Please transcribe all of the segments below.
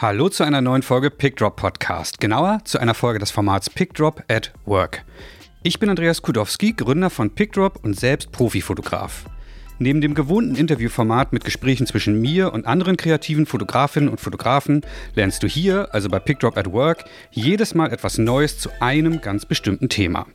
Hallo zu einer neuen Folge PickDrop Podcast, genauer zu einer Folge des Formats PickDrop at Work. Ich bin Andreas Kudowski, Gründer von PickDrop und selbst Profifotograf. Neben dem gewohnten Interviewformat mit Gesprächen zwischen mir und anderen kreativen Fotografinnen und Fotografen lernst du hier, also bei PickDrop at Work, jedes Mal etwas Neues zu einem ganz bestimmten Thema.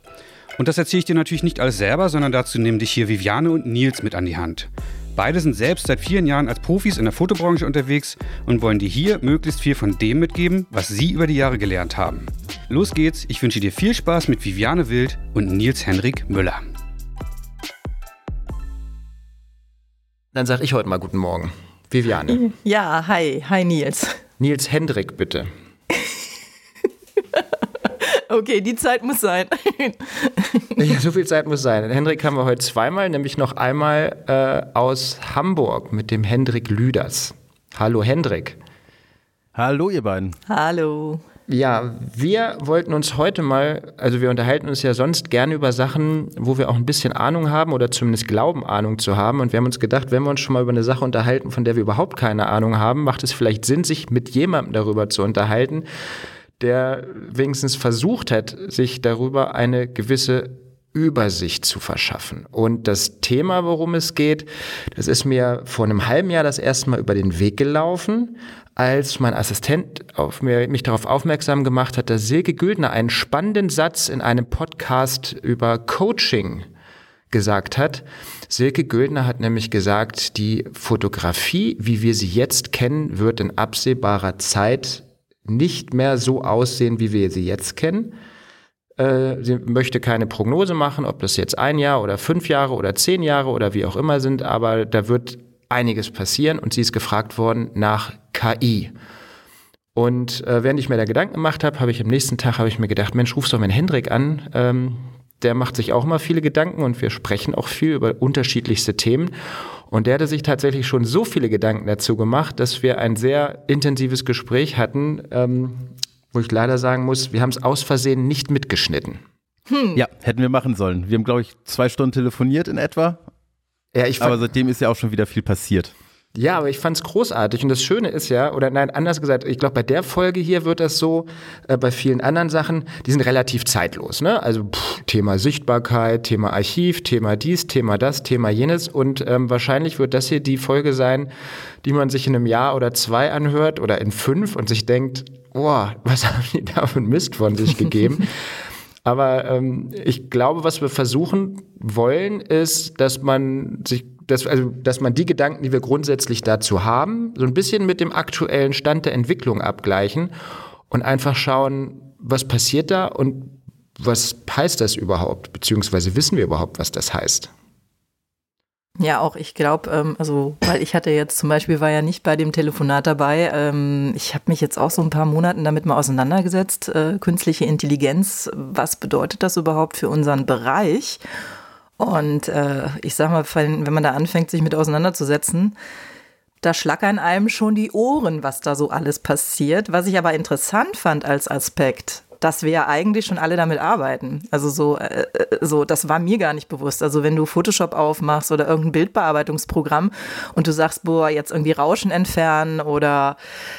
Und das erzähle ich dir natürlich nicht alles selber, sondern dazu nehmen dich hier Viviane und Nils mit an die Hand. Beide sind selbst seit vielen Jahren als Profis in der Fotobranche unterwegs und wollen dir hier möglichst viel von dem mitgeben, was sie über die Jahre gelernt haben. Los geht's, ich wünsche dir viel Spaß mit Viviane Wild und Nils Henrik Müller. Dann sage ich heute mal guten Morgen. Viviane. Ja, hi, hi Nils. Nils Hendrik, bitte. Okay, die Zeit muss sein. ja, so viel Zeit muss sein. Hendrik haben wir heute zweimal, nämlich noch einmal äh, aus Hamburg mit dem Hendrik Lüders. Hallo Hendrik. Hallo ihr beiden. Hallo. Ja, wir wollten uns heute mal, also wir unterhalten uns ja sonst gerne über Sachen, wo wir auch ein bisschen Ahnung haben oder zumindest glauben, Ahnung zu haben. Und wir haben uns gedacht, wenn wir uns schon mal über eine Sache unterhalten, von der wir überhaupt keine Ahnung haben, macht es vielleicht Sinn, sich mit jemandem darüber zu unterhalten, der wenigstens versucht hat, sich darüber eine gewisse Übersicht zu verschaffen. Und das Thema, worum es geht, das ist mir vor einem halben Jahr das erste Mal über den Weg gelaufen, als mein Assistent auf mir, mich darauf aufmerksam gemacht hat, dass Silke Güldner einen spannenden Satz in einem Podcast über Coaching gesagt hat. Silke Güldner hat nämlich gesagt, die Fotografie, wie wir sie jetzt kennen, wird in absehbarer Zeit nicht mehr so aussehen, wie wir sie jetzt kennen. Äh, sie möchte keine Prognose machen, ob das jetzt ein Jahr oder fünf Jahre oder zehn Jahre oder wie auch immer sind, aber da wird einiges passieren und sie ist gefragt worden nach KI. Und äh, während ich mir da Gedanken gemacht habe, habe ich am nächsten Tag habe ich mir gedacht, Mensch, rufst doch meinen Hendrik an. Ähm, der macht sich auch immer viele Gedanken und wir sprechen auch viel über unterschiedlichste Themen. Und der hatte sich tatsächlich schon so viele Gedanken dazu gemacht, dass wir ein sehr intensives Gespräch hatten, ähm, wo ich leider sagen muss, wir haben es aus Versehen nicht mitgeschnitten. Hm. Ja, hätten wir machen sollen. Wir haben, glaube ich, zwei Stunden telefoniert in etwa. Ja, ich Aber seitdem ist ja auch schon wieder viel passiert. Ja, aber ich fand es großartig. Und das Schöne ist ja, oder nein, anders gesagt, ich glaube, bei der Folge hier wird das so, äh, bei vielen anderen Sachen, die sind relativ zeitlos. Ne? Also pff, Thema Sichtbarkeit, Thema Archiv, Thema dies, Thema das, Thema jenes. Und ähm, wahrscheinlich wird das hier die Folge sein, die man sich in einem Jahr oder zwei anhört oder in fünf und sich denkt, boah, was haben die da für Mist von sich gegeben? Aber ähm, ich glaube, was wir versuchen wollen, ist, dass man sich dass, also, dass man die Gedanken, die wir grundsätzlich dazu haben, so ein bisschen mit dem aktuellen Stand der Entwicklung abgleichen und einfach schauen, was passiert da und was heißt das überhaupt, beziehungsweise wissen wir überhaupt, was das heißt. Ja, auch ich glaube, ähm, also weil ich hatte jetzt zum Beispiel war ja nicht bei dem Telefonat dabei. Ähm, ich habe mich jetzt auch so ein paar Monaten damit mal auseinandergesetzt. Äh, künstliche Intelligenz, was bedeutet das überhaupt für unseren Bereich? Und äh, ich sag mal, wenn man da anfängt, sich mit auseinanderzusetzen, da schlackern einem schon die Ohren, was da so alles passiert. Was ich aber interessant fand als Aspekt, dass wir ja eigentlich schon alle damit arbeiten. Also so, äh, äh, so, das war mir gar nicht bewusst. Also wenn du Photoshop aufmachst oder irgendein Bildbearbeitungsprogramm und du sagst, boah, jetzt irgendwie Rauschen entfernen oder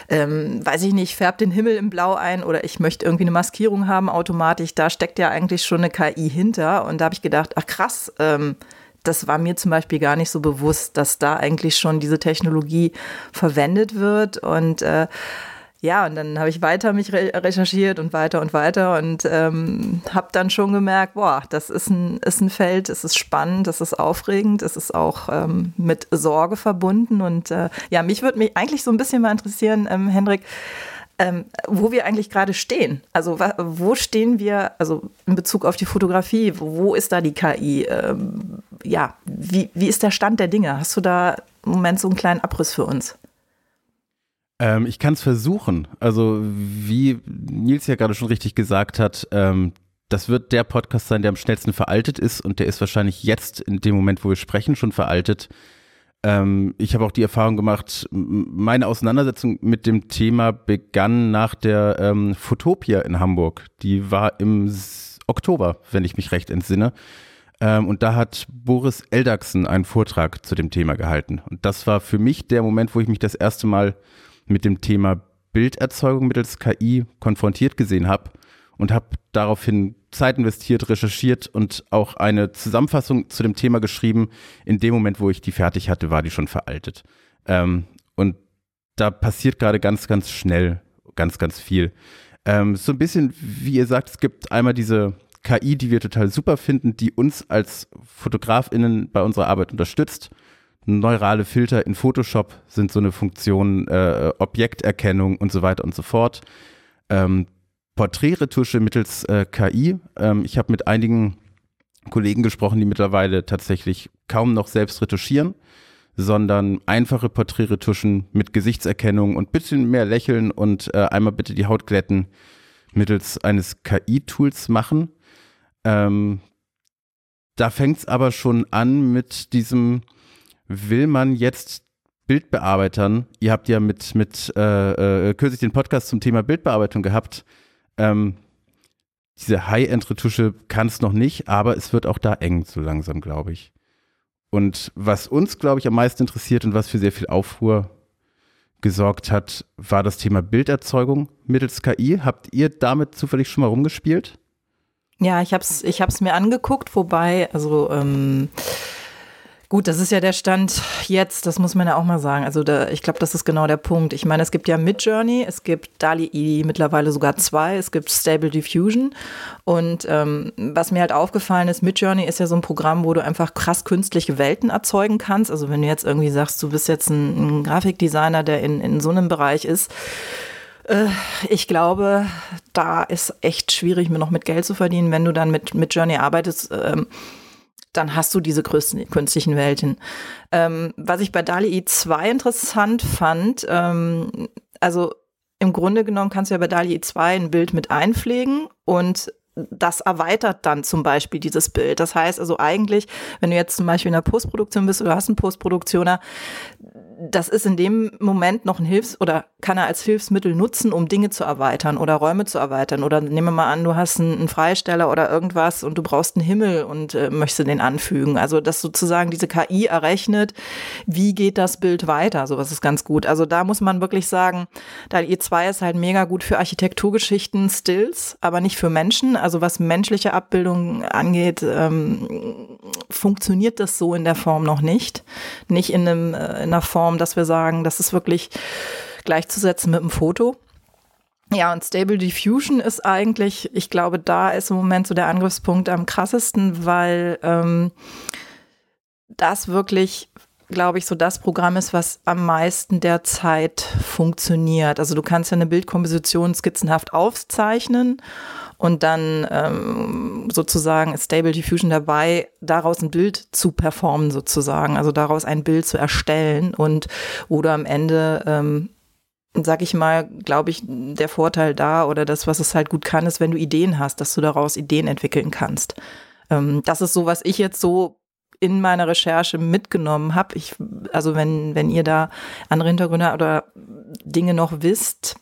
ähm, weiß ich nicht, färb den Himmel im Blau ein oder ich möchte irgendwie eine Maskierung haben automatisch, da steckt ja eigentlich schon eine KI hinter. Und da habe ich gedacht, ach krass, ähm, das war mir zum Beispiel gar nicht so bewusst, dass da eigentlich schon diese Technologie verwendet wird und äh, ja, und dann habe ich weiter mich re recherchiert und weiter und weiter und ähm, habe dann schon gemerkt, boah, das ist ein, ist ein Feld, es ist spannend, es ist aufregend, es ist auch ähm, mit Sorge verbunden. Und äh, ja, mich würde mich eigentlich so ein bisschen mal interessieren, ähm, Hendrik, ähm, wo wir eigentlich gerade stehen. Also wo stehen wir, also in Bezug auf die Fotografie, wo ist da die KI? Ähm, ja, wie, wie ist der Stand der Dinge? Hast du da im Moment so einen kleinen Abriss für uns? Ähm, ich kann es versuchen. Also wie Nils ja gerade schon richtig gesagt hat, ähm, das wird der Podcast sein, der am schnellsten veraltet ist und der ist wahrscheinlich jetzt in dem Moment, wo wir sprechen, schon veraltet. Ähm, ich habe auch die Erfahrung gemacht, meine Auseinandersetzung mit dem Thema begann nach der ähm, Fotopia in Hamburg. Die war im Oktober, wenn ich mich recht entsinne. Ähm, und da hat Boris Eldachsen einen Vortrag zu dem Thema gehalten. Und das war für mich der Moment, wo ich mich das erste Mal mit dem Thema Bilderzeugung mittels KI konfrontiert gesehen habe und habe daraufhin Zeit investiert, recherchiert und auch eine Zusammenfassung zu dem Thema geschrieben. In dem Moment, wo ich die fertig hatte, war die schon veraltet. Ähm, und da passiert gerade ganz, ganz schnell ganz, ganz viel. Ähm, so ein bisschen, wie ihr sagt, es gibt einmal diese KI, die wir total super finden, die uns als FotografInnen bei unserer Arbeit unterstützt. Neurale Filter in Photoshop sind so eine Funktion, äh, Objekterkennung und so weiter und so fort. Ähm, Porträtretusche mittels äh, KI. Ähm, ich habe mit einigen Kollegen gesprochen, die mittlerweile tatsächlich kaum noch selbst retuschieren, sondern einfache Porträtretuschen mit Gesichtserkennung und bisschen mehr lächeln und äh, einmal bitte die Haut glätten mittels eines KI-Tools machen. Ähm, da fängt es aber schon an mit diesem, will man jetzt Bildbearbeitern, ihr habt ja mit, mit äh, äh, kürzlich den Podcast zum Thema Bildbearbeitung gehabt, ähm, diese High-End-Retusche kann es noch nicht, aber es wird auch da eng so langsam, glaube ich. Und was uns, glaube ich, am meisten interessiert und was für sehr viel Aufruhr gesorgt hat, war das Thema Bilderzeugung mittels KI. Habt ihr damit zufällig schon mal rumgespielt? Ja, ich habe es ich mir angeguckt, wobei, also ähm, Gut, das ist ja der Stand jetzt, das muss man ja auch mal sagen. Also da, ich glaube, das ist genau der Punkt. Ich meine, es gibt ja Midjourney, es gibt DALI mittlerweile sogar zwei, es gibt Stable Diffusion. Und ähm, was mir halt aufgefallen ist, Midjourney ist ja so ein Programm, wo du einfach krass künstliche Welten erzeugen kannst. Also wenn du jetzt irgendwie sagst, du bist jetzt ein, ein Grafikdesigner, der in, in so einem Bereich ist, äh, ich glaube, da ist echt schwierig, mir noch mit Geld zu verdienen, wenn du dann mit, mit Journey arbeitest. Ähm, dann hast du diese größten künstlichen Welten. Ähm, was ich bei DALI 2 interessant fand, ähm, also im Grunde genommen kannst du ja bei DALI 2 ein Bild mit einpflegen und das erweitert dann zum Beispiel dieses Bild. Das heißt also eigentlich, wenn du jetzt zum Beispiel in der Postproduktion bist oder hast einen Postproduktioner, das ist in dem Moment noch ein Hilfs- oder kann er als Hilfsmittel nutzen, um Dinge zu erweitern oder Räume zu erweitern. Oder nehmen wir mal an, du hast einen, einen Freisteller oder irgendwas und du brauchst einen Himmel und äh, möchtest den anfügen. Also, dass sozusagen diese KI errechnet, wie geht das Bild weiter. Sowas ist ganz gut. Also, da muss man wirklich sagen, da E2 ist halt mega gut für Architekturgeschichten, Stills, aber nicht für Menschen. Also, was menschliche Abbildungen angeht, ähm, funktioniert das so in der Form noch nicht. Nicht in, einem, äh, in einer Form, Form, dass wir sagen, das ist wirklich gleichzusetzen mit einem Foto. Ja, und Stable Diffusion ist eigentlich, ich glaube, da ist im Moment so der Angriffspunkt am krassesten, weil ähm, das wirklich, glaube ich, so das Programm ist, was am meisten derzeit funktioniert. Also du kannst ja eine Bildkomposition skizzenhaft aufzeichnen und dann ähm, sozusagen Stable Diffusion dabei, daraus ein Bild zu performen sozusagen, also daraus ein Bild zu erstellen und du am Ende ähm, sag ich mal, glaube ich, der Vorteil da oder das, was es halt gut kann, ist, wenn du Ideen hast, dass du daraus Ideen entwickeln kannst. Ähm, das ist so, was ich jetzt so in meiner Recherche mitgenommen habe. Ich, also wenn, wenn ihr da andere Hintergründe oder Dinge noch wisst,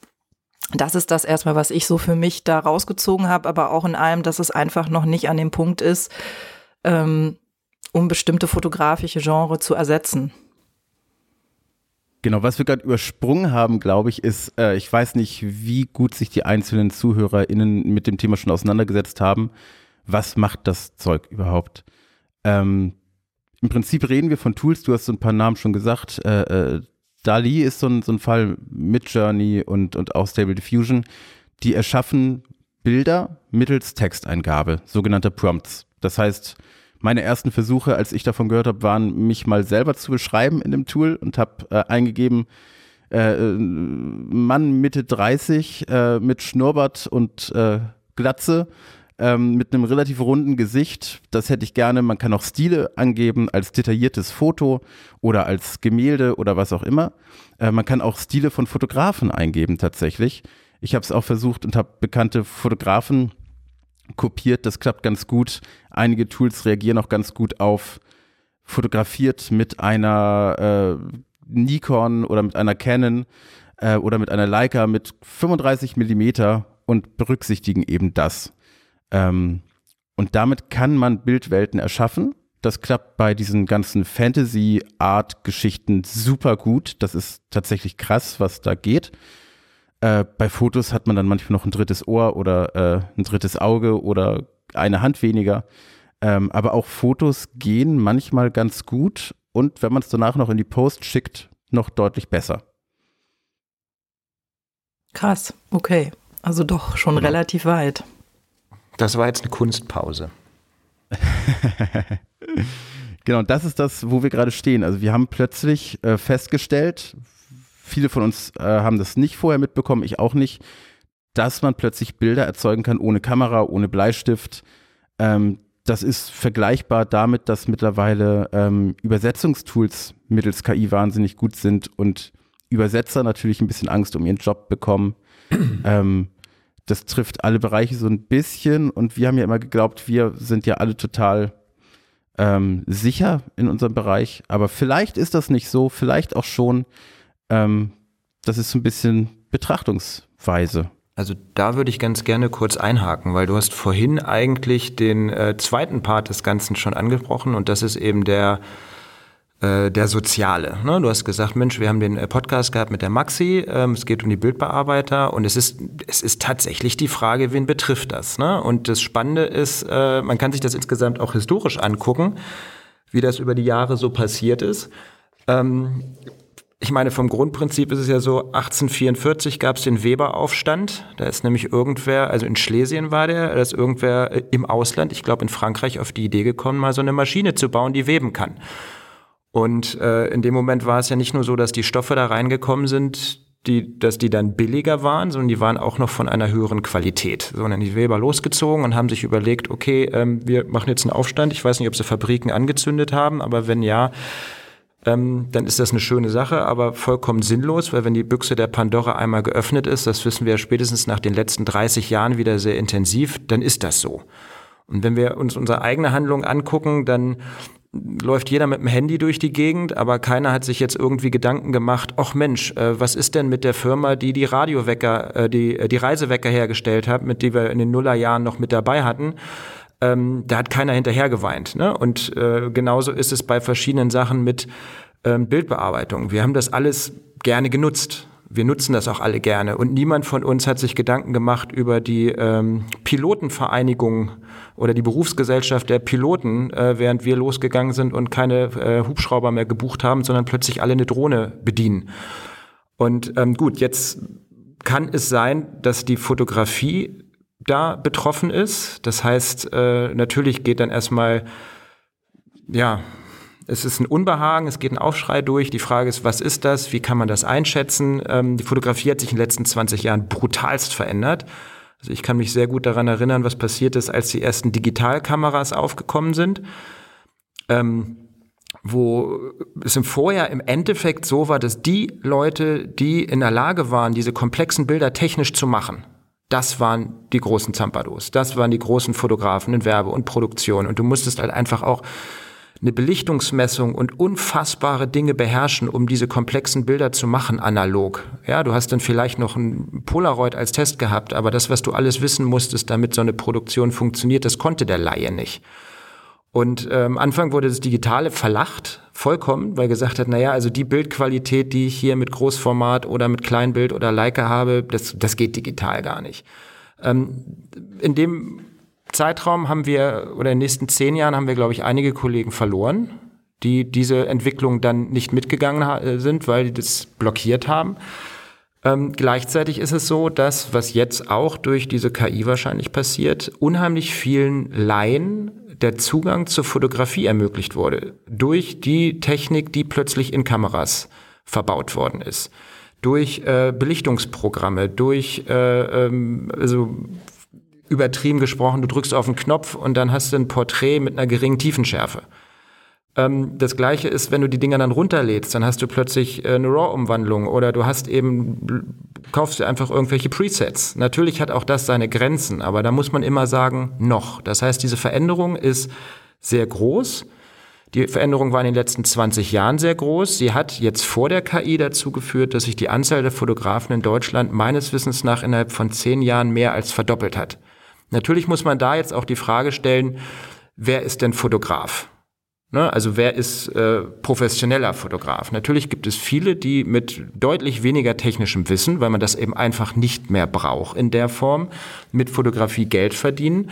das ist das erstmal, was ich so für mich da rausgezogen habe, aber auch in allem, dass es einfach noch nicht an dem Punkt ist, ähm, um bestimmte fotografische Genre zu ersetzen. Genau, was wir gerade übersprungen haben, glaube ich, ist, äh, ich weiß nicht, wie gut sich die einzelnen ZuhörerInnen mit dem Thema schon auseinandergesetzt haben. Was macht das Zeug überhaupt? Ähm, Im Prinzip reden wir von Tools, du hast so ein paar Namen schon gesagt, äh, äh, Dali ist so ein, so ein Fall mit Journey und, und auch Stable Diffusion. Die erschaffen Bilder mittels Texteingabe, sogenannte Prompts. Das heißt, meine ersten Versuche, als ich davon gehört habe, waren, mich mal selber zu beschreiben in dem Tool und habe äh, eingegeben, äh, äh Mann Mitte 30 äh, mit Schnurrbart und äh, Glatze ähm, mit einem relativ runden Gesicht. Das hätte ich gerne. Man kann auch Stile angeben als detailliertes Foto oder als Gemälde oder was auch immer. Äh, man kann auch Stile von Fotografen eingeben tatsächlich. Ich habe es auch versucht und habe bekannte Fotografen kopiert. Das klappt ganz gut. Einige Tools reagieren auch ganz gut auf fotografiert mit einer äh, Nikon oder mit einer Canon äh, oder mit einer Leica mit 35 Millimeter und berücksichtigen eben das. Ähm, und damit kann man Bildwelten erschaffen. Das klappt bei diesen ganzen Fantasy-Art-Geschichten super gut. Das ist tatsächlich krass, was da geht. Äh, bei Fotos hat man dann manchmal noch ein drittes Ohr oder äh, ein drittes Auge oder eine Hand weniger. Ähm, aber auch Fotos gehen manchmal ganz gut und wenn man es danach noch in die Post schickt, noch deutlich besser. Krass, okay. Also doch schon genau. relativ weit. Das war jetzt eine Kunstpause. genau, das ist das, wo wir gerade stehen. Also wir haben plötzlich äh, festgestellt, viele von uns äh, haben das nicht vorher mitbekommen, ich auch nicht, dass man plötzlich Bilder erzeugen kann ohne Kamera, ohne Bleistift. Ähm, das ist vergleichbar damit, dass mittlerweile ähm, Übersetzungstools mittels KI wahnsinnig gut sind und Übersetzer natürlich ein bisschen Angst um ihren Job bekommen. ähm, das trifft alle Bereiche so ein bisschen und wir haben ja immer geglaubt, wir sind ja alle total ähm, sicher in unserem Bereich, aber vielleicht ist das nicht so, vielleicht auch schon. Ähm, das ist so ein bisschen Betrachtungsweise. Also da würde ich ganz gerne kurz einhaken, weil du hast vorhin eigentlich den äh, zweiten Part des Ganzen schon angesprochen und das ist eben der äh, der Soziale. Ne? Du hast gesagt, Mensch, wir haben den äh, Podcast gehabt mit der Maxi, ähm, es geht um die Bildbearbeiter und es ist, es ist tatsächlich die Frage, wen betrifft das? Ne? Und das Spannende ist, äh, man kann sich das insgesamt auch historisch angucken, wie das über die Jahre so passiert ist. Ähm, ich meine, vom Grundprinzip ist es ja so, 1844 gab es den Weberaufstand. Da ist nämlich irgendwer, also in Schlesien war der, da ist irgendwer äh, im Ausland, ich glaube in Frankreich, auf die Idee gekommen, mal so eine Maschine zu bauen, die weben kann. Und äh, in dem Moment war es ja nicht nur so, dass die Stoffe da reingekommen sind, die, dass die dann billiger waren, sondern die waren auch noch von einer höheren Qualität. Sondern die Weber losgezogen und haben sich überlegt, okay, ähm, wir machen jetzt einen Aufstand. Ich weiß nicht, ob sie Fabriken angezündet haben, aber wenn ja, ähm, dann ist das eine schöne Sache, aber vollkommen sinnlos, weil wenn die Büchse der Pandora einmal geöffnet ist, das wissen wir spätestens nach den letzten 30 Jahren wieder sehr intensiv, dann ist das so. Und wenn wir uns unsere eigene Handlung angucken, dann läuft jeder mit dem Handy durch die Gegend, aber keiner hat sich jetzt irgendwie Gedanken gemacht, ach Mensch, äh, was ist denn mit der Firma, die die Radiowecker, äh, die, äh, die Reisewecker hergestellt hat, mit die wir in den Nullerjahren noch mit dabei hatten? ähm, da hat keiner hinterher geweint. Ne? Und äh, genauso ist es bei verschiedenen Sachen mit ähm, Bildbearbeitung. Wir haben das alles gerne genutzt. Wir nutzen das auch alle gerne. Und niemand von uns hat sich Gedanken gemacht über die ähm, Pilotenvereinigung oder die Berufsgesellschaft der Piloten, äh, während wir losgegangen sind und keine äh, Hubschrauber mehr gebucht haben, sondern plötzlich alle eine Drohne bedienen. Und ähm, gut, jetzt kann es sein, dass die Fotografie da betroffen ist. Das heißt, äh, natürlich geht dann erstmal, ja, es ist ein Unbehagen, es geht ein Aufschrei durch. Die Frage ist, was ist das? Wie kann man das einschätzen? Ähm, die Fotografie hat sich in den letzten 20 Jahren brutalst verändert. Also ich kann mich sehr gut daran erinnern, was passiert ist, als die ersten Digitalkameras aufgekommen sind. Ähm, wo es im Vorjahr im Endeffekt so war, dass die Leute, die in der Lage waren, diese komplexen Bilder technisch zu machen, das waren die großen Zampados, das waren die großen Fotografen in Werbe und Produktion. Und du musstest halt einfach auch eine Belichtungsmessung und unfassbare Dinge beherrschen, um diese komplexen Bilder zu machen, analog. Ja, du hast dann vielleicht noch ein Polaroid als Test gehabt, aber das, was du alles wissen musstest, damit so eine Produktion funktioniert, das konnte der Laie nicht. Und äh, am Anfang wurde das Digitale verlacht, vollkommen, weil gesagt hat, naja, also die Bildqualität, die ich hier mit Großformat oder mit Kleinbild oder Leica habe, das, das geht digital gar nicht. Ähm, in dem Zeitraum haben wir, oder in den nächsten zehn Jahren haben wir, glaube ich, einige Kollegen verloren, die diese Entwicklung dann nicht mitgegangen sind, weil die das blockiert haben. Ähm, gleichzeitig ist es so, dass, was jetzt auch durch diese KI wahrscheinlich passiert, unheimlich vielen Laien der Zugang zur Fotografie ermöglicht wurde. Durch die Technik, die plötzlich in Kameras verbaut worden ist. Durch äh, Belichtungsprogramme, durch, äh, ähm, also übertrieben gesprochen, du drückst auf einen Knopf und dann hast du ein Porträt mit einer geringen Tiefenschärfe. Ähm, das gleiche ist, wenn du die Dinger dann runterlädst, dann hast du plötzlich äh, eine RAW-Umwandlung oder du hast eben, kaufst dir einfach irgendwelche Presets. Natürlich hat auch das seine Grenzen, aber da muss man immer sagen, noch. Das heißt, diese Veränderung ist sehr groß. Die Veränderung war in den letzten 20 Jahren sehr groß. Sie hat jetzt vor der KI dazu geführt, dass sich die Anzahl der Fotografen in Deutschland meines Wissens nach innerhalb von zehn Jahren mehr als verdoppelt hat. Natürlich muss man da jetzt auch die Frage stellen, wer ist denn Fotograf? Ne? Also wer ist äh, professioneller Fotograf? Natürlich gibt es viele, die mit deutlich weniger technischem Wissen, weil man das eben einfach nicht mehr braucht in der Form, mit Fotografie Geld verdienen.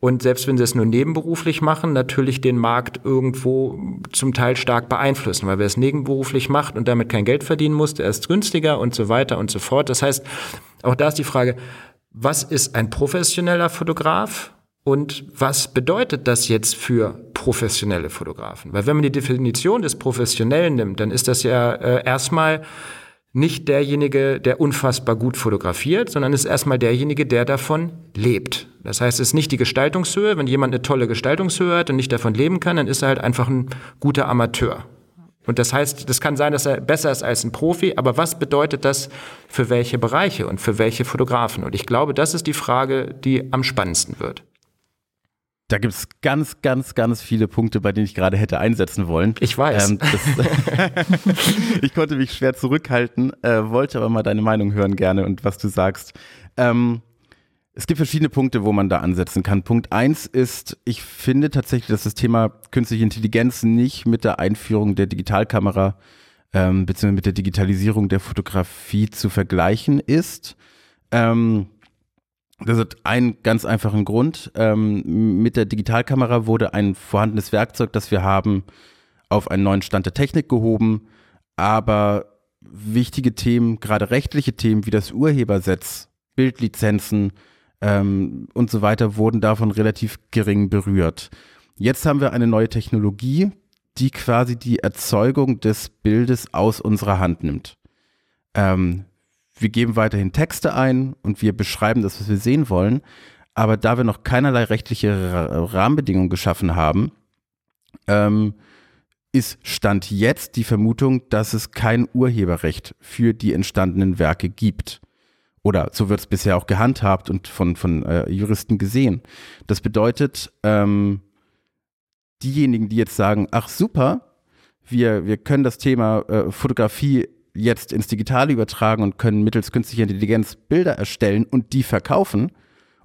Und selbst wenn sie es nur nebenberuflich machen, natürlich den Markt irgendwo zum Teil stark beeinflussen, weil wer es nebenberuflich macht und damit kein Geld verdienen muss, der ist günstiger und so weiter und so fort. Das heißt, auch da ist die Frage, was ist ein professioneller Fotograf? Und was bedeutet das jetzt für professionelle Fotografen? Weil wenn man die Definition des Professionellen nimmt, dann ist das ja äh, erstmal nicht derjenige, der unfassbar gut fotografiert, sondern ist erstmal derjenige, der davon lebt. Das heißt, es ist nicht die Gestaltungshöhe. Wenn jemand eine tolle Gestaltungshöhe hat und nicht davon leben kann, dann ist er halt einfach ein guter Amateur. Und das heißt, das kann sein, dass er besser ist als ein Profi, aber was bedeutet das für welche Bereiche und für welche Fotografen? Und ich glaube, das ist die Frage, die am spannendsten wird. Da gibt es ganz, ganz, ganz viele Punkte, bei denen ich gerade hätte einsetzen wollen. Ich weiß. Ähm, das, ich konnte mich schwer zurückhalten, äh, wollte aber mal deine Meinung hören gerne und was du sagst. Ähm, es gibt verschiedene Punkte, wo man da ansetzen kann. Punkt eins ist, ich finde tatsächlich, dass das Thema künstliche Intelligenz nicht mit der Einführung der Digitalkamera ähm, beziehungsweise mit der Digitalisierung der Fotografie zu vergleichen ist. Ähm, das hat einen ganz einfachen Grund. Ähm, mit der Digitalkamera wurde ein vorhandenes Werkzeug, das wir haben, auf einen neuen Stand der Technik gehoben. Aber wichtige Themen, gerade rechtliche Themen wie das Urhebersetz, Bildlizenzen ähm, und so weiter, wurden davon relativ gering berührt. Jetzt haben wir eine neue Technologie, die quasi die Erzeugung des Bildes aus unserer Hand nimmt. Ähm, wir geben weiterhin Texte ein und wir beschreiben das, was wir sehen wollen. Aber da wir noch keinerlei rechtliche Rahmenbedingungen geschaffen haben, ähm, ist Stand jetzt die Vermutung, dass es kein Urheberrecht für die entstandenen Werke gibt. Oder so wird es bisher auch gehandhabt und von, von äh, Juristen gesehen. Das bedeutet, ähm, diejenigen, die jetzt sagen, ach super, wir, wir können das Thema äh, Fotografie jetzt ins Digitale übertragen und können mittels künstlicher Intelligenz Bilder erstellen und die verkaufen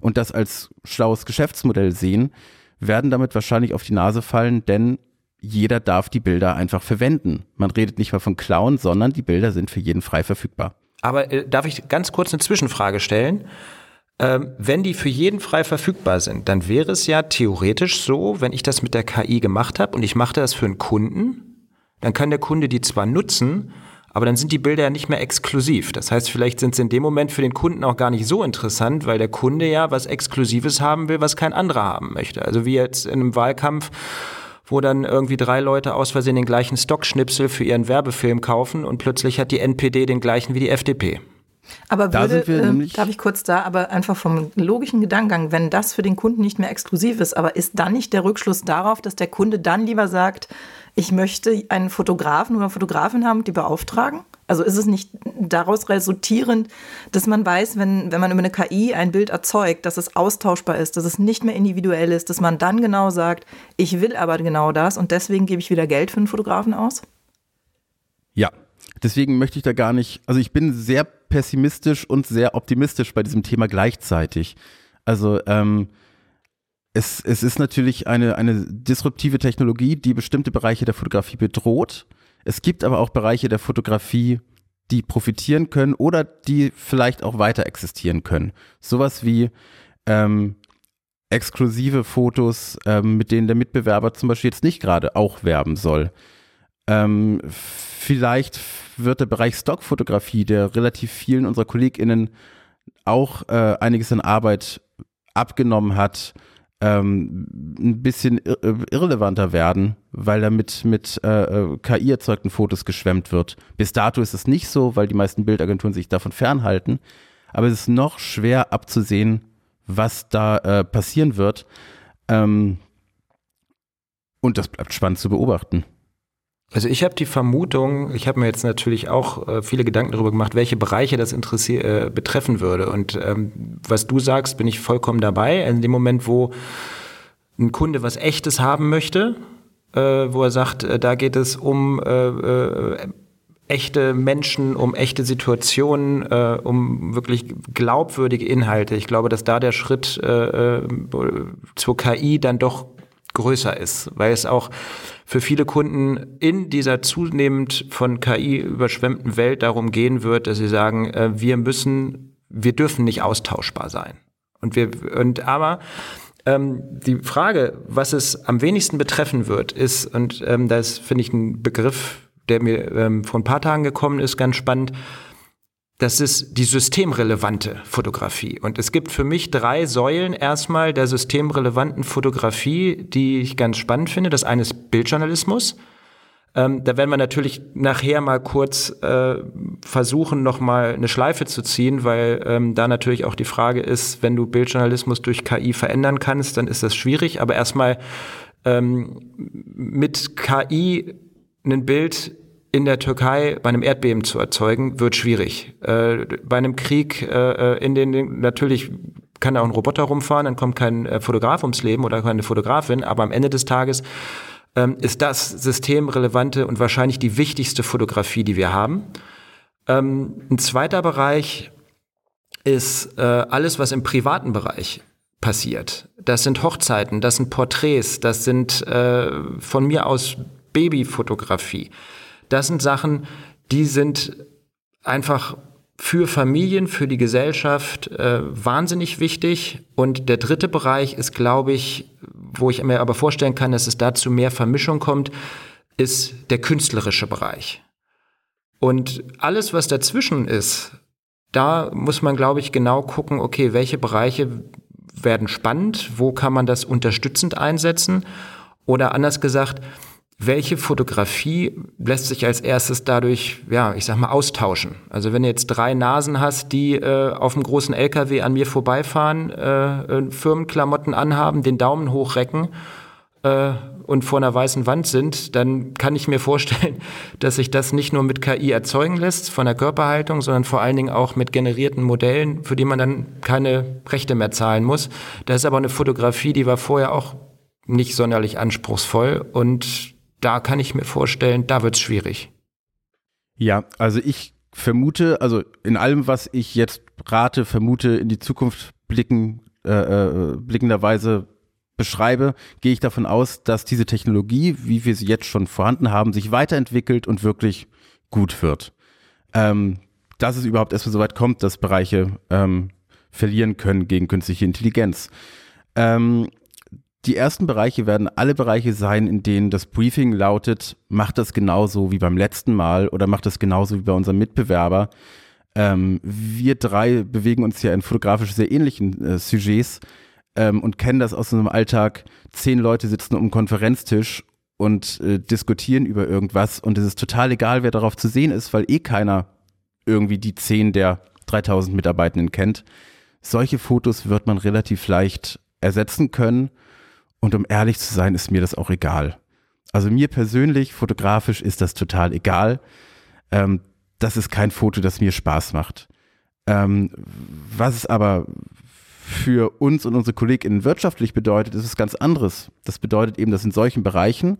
und das als schlaues Geschäftsmodell sehen, werden damit wahrscheinlich auf die Nase fallen, denn jeder darf die Bilder einfach verwenden. Man redet nicht mal von Klauen, sondern die Bilder sind für jeden frei verfügbar. Aber äh, darf ich ganz kurz eine Zwischenfrage stellen? Ähm, wenn die für jeden frei verfügbar sind, dann wäre es ja theoretisch so, wenn ich das mit der KI gemacht habe und ich mache das für einen Kunden, dann kann der Kunde die zwar nutzen, aber dann sind die Bilder ja nicht mehr exklusiv. Das heißt, vielleicht sind sie in dem Moment für den Kunden auch gar nicht so interessant, weil der Kunde ja was Exklusives haben will, was kein anderer haben möchte. Also wie jetzt in einem Wahlkampf wo dann irgendwie drei Leute aus Versehen den gleichen Stockschnipsel für ihren Werbefilm kaufen und plötzlich hat die NPD den gleichen wie die FDP. Aber würde, äh, darf ich kurz da, aber einfach vom logischen Gedankengang, wenn das für den Kunden nicht mehr exklusiv ist, aber ist dann nicht der Rückschluss darauf, dass der Kunde dann lieber sagt, ich möchte einen Fotografen oder Fotografin haben, die beauftragen? Also ist es nicht daraus resultierend, dass man weiß, wenn, wenn man über eine KI ein Bild erzeugt, dass es austauschbar ist, dass es nicht mehr individuell ist, dass man dann genau sagt, ich will aber genau das und deswegen gebe ich wieder Geld für einen Fotografen aus? Ja, deswegen möchte ich da gar nicht, also ich bin sehr pessimistisch und sehr optimistisch bei diesem Thema gleichzeitig. Also ähm, es, es ist natürlich eine, eine disruptive Technologie, die bestimmte Bereiche der Fotografie bedroht. Es gibt aber auch Bereiche der Fotografie, die profitieren können oder die vielleicht auch weiter existieren können. Sowas wie ähm, exklusive Fotos, ähm, mit denen der Mitbewerber zum Beispiel jetzt nicht gerade auch werben soll. Ähm, vielleicht wird der Bereich Stockfotografie, der relativ vielen unserer KollegInnen auch äh, einiges an Arbeit abgenommen hat, ähm, ein bisschen ir irrelevanter werden, weil damit mit äh, äh KI erzeugten Fotos geschwemmt wird. Bis dato ist es nicht so, weil die meisten Bildagenturen sich davon fernhalten. Aber es ist noch schwer abzusehen, was da äh, passieren wird. Ähm, und das bleibt spannend zu beobachten. Also ich habe die Vermutung, ich habe mir jetzt natürlich auch äh, viele Gedanken darüber gemacht, welche Bereiche das äh, betreffen würde. Und ähm, was du sagst, bin ich vollkommen dabei. In dem Moment, wo ein Kunde was Echtes haben möchte, äh, wo er sagt, äh, da geht es um äh, äh, echte Menschen, um echte Situationen, um wirklich glaubwürdige Inhalte. Ich glaube, dass da der Schritt zur KI dann doch größer ist, weil es auch für viele Kunden in dieser zunehmend von KI überschwemmten Welt darum gehen wird, dass sie sagen, äh, wir müssen, wir dürfen nicht austauschbar sein. Und wir, und aber ähm, die Frage, was es am wenigsten betreffen wird, ist, und ähm, das finde ich ein Begriff, der mir ähm, vor ein paar Tagen gekommen ist, ganz spannend, das ist die systemrelevante Fotografie. Und es gibt für mich drei Säulen erstmal der systemrelevanten Fotografie, die ich ganz spannend finde. Das eine ist Bildjournalismus. Ähm, da werden wir natürlich nachher mal kurz äh, versuchen, nochmal eine Schleife zu ziehen, weil ähm, da natürlich auch die Frage ist, wenn du Bildjournalismus durch KI verändern kannst, dann ist das schwierig. Aber erstmal ähm, mit KI ein Bild in der Türkei bei einem Erdbeben zu erzeugen, wird schwierig. Äh, bei einem Krieg äh, äh in den, natürlich kann da auch ein Roboter rumfahren, dann kommt kein äh, Fotograf ums Leben oder keine Fotografin, aber am Ende des Tages ähm, ist das systemrelevante und wahrscheinlich die wichtigste Fotografie, die wir haben. Ähm, ein zweiter Bereich ist äh, alles, was im privaten Bereich passiert. Das sind Hochzeiten, das sind Porträts, das sind äh, von mir aus Babyfotografie. Das sind Sachen, die sind einfach für Familien, für die Gesellschaft äh, wahnsinnig wichtig. Und der dritte Bereich ist, glaube ich, wo ich mir aber vorstellen kann, dass es dazu mehr Vermischung kommt, ist der künstlerische Bereich. Und alles, was dazwischen ist, da muss man, glaube ich, genau gucken, okay, welche Bereiche werden spannend, wo kann man das unterstützend einsetzen? Oder anders gesagt, welche Fotografie lässt sich als erstes dadurch, ja, ich sag mal, austauschen? Also wenn du jetzt drei Nasen hast, die äh, auf dem großen LKW an mir vorbeifahren, äh, äh, Firmenklamotten anhaben, den Daumen hochrecken äh, und vor einer weißen Wand sind, dann kann ich mir vorstellen, dass sich das nicht nur mit KI erzeugen lässt, von der Körperhaltung, sondern vor allen Dingen auch mit generierten Modellen, für die man dann keine Rechte mehr zahlen muss. Das ist aber eine Fotografie, die war vorher auch nicht sonderlich anspruchsvoll und da kann ich mir vorstellen, da wird es schwierig. Ja, also ich vermute, also in allem, was ich jetzt rate, vermute, in die Zukunft blicken, äh, äh, blickenderweise beschreibe, gehe ich davon aus, dass diese Technologie, wie wir sie jetzt schon vorhanden haben, sich weiterentwickelt und wirklich gut wird. Ähm, dass es überhaupt erstmal so weit kommt, dass Bereiche ähm, verlieren können gegen künstliche Intelligenz. Ähm, die ersten Bereiche werden alle Bereiche sein, in denen das Briefing lautet, macht das genauso wie beim letzten Mal oder macht das genauso wie bei unserem Mitbewerber. Ähm, wir drei bewegen uns ja in fotografisch sehr ähnlichen äh, Sujets ähm, und kennen das aus unserem Alltag. Zehn Leute sitzen um einen Konferenztisch und äh, diskutieren über irgendwas und es ist total egal, wer darauf zu sehen ist, weil eh keiner irgendwie die zehn der 3000 Mitarbeitenden kennt. Solche Fotos wird man relativ leicht ersetzen können und um ehrlich zu sein, ist mir das auch egal. Also mir persönlich, fotografisch ist das total egal. Ähm, das ist kein Foto, das mir Spaß macht. Ähm, was es aber für uns und unsere KollegInnen wirtschaftlich bedeutet, ist es ganz anderes. Das bedeutet eben, dass in solchen Bereichen,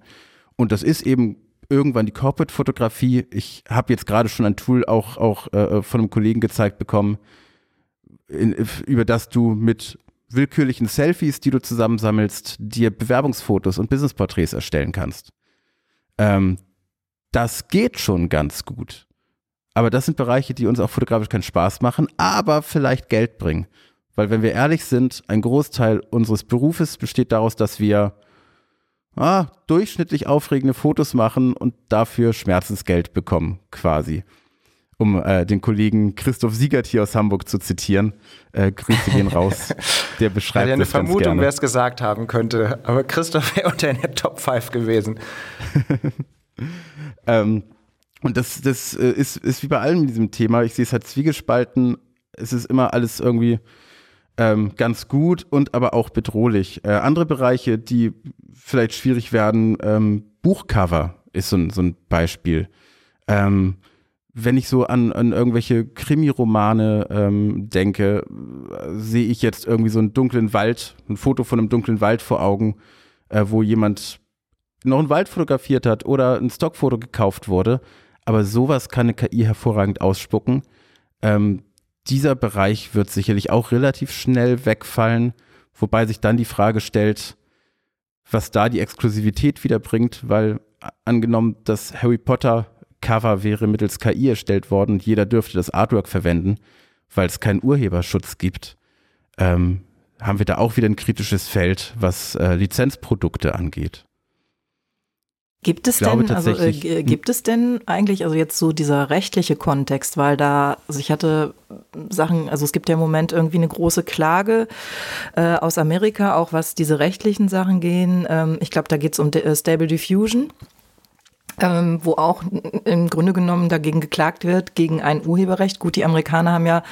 und das ist eben irgendwann die Corporate-Fotografie, ich habe jetzt gerade schon ein Tool auch, auch äh, von einem Kollegen gezeigt bekommen, in, über das du mit willkürlichen Selfies, die du zusammensammelst, dir Bewerbungsfotos und Businessporträts erstellen kannst. Ähm, das geht schon ganz gut. Aber das sind Bereiche, die uns auch fotografisch keinen Spaß machen, aber vielleicht Geld bringen. Weil wenn wir ehrlich sind, ein Großteil unseres Berufes besteht daraus, dass wir ah, durchschnittlich aufregende Fotos machen und dafür Schmerzensgeld bekommen, quasi um äh, den Kollegen Christoph Siegert hier aus Hamburg zu zitieren. Äh, Grüße gehen raus. Der beschreibt ja eine Vermutung, wer es gesagt haben könnte. Aber Christoph wäre unter in der Top 5 gewesen. ähm, und das, das äh, ist, ist wie bei allem in diesem Thema. Ich sehe es halt zwiegespalten. Es ist immer alles irgendwie ähm, ganz gut und aber auch bedrohlich. Äh, andere Bereiche, die vielleicht schwierig werden, ähm, Buchcover ist so, so ein Beispiel. Ähm, wenn ich so an, an irgendwelche Krimiromane ähm, denke, sehe ich jetzt irgendwie so einen dunklen Wald, ein Foto von einem dunklen Wald vor Augen, äh, wo jemand noch einen Wald fotografiert hat oder ein Stockfoto gekauft wurde. Aber sowas kann eine KI hervorragend ausspucken. Ähm, dieser Bereich wird sicherlich auch relativ schnell wegfallen, wobei sich dann die Frage stellt, was da die Exklusivität wiederbringt, weil angenommen, das Harry Potter Cover wäre mittels KI erstellt worden und jeder dürfte das Artwork verwenden, weil es keinen Urheberschutz gibt, ähm, haben wir da auch wieder ein kritisches Feld, was äh, Lizenzprodukte angeht. Gibt es denn, also äh, gibt es denn eigentlich, also jetzt so dieser rechtliche Kontext, weil da, also ich hatte Sachen, also es gibt ja im Moment irgendwie eine große Klage äh, aus Amerika, auch was diese rechtlichen Sachen gehen. Ähm, ich glaube, da geht es um äh, Stable Diffusion. Ähm, wo auch im Grunde genommen dagegen geklagt wird, gegen ein Urheberrecht. Gut, die Amerikaner haben ja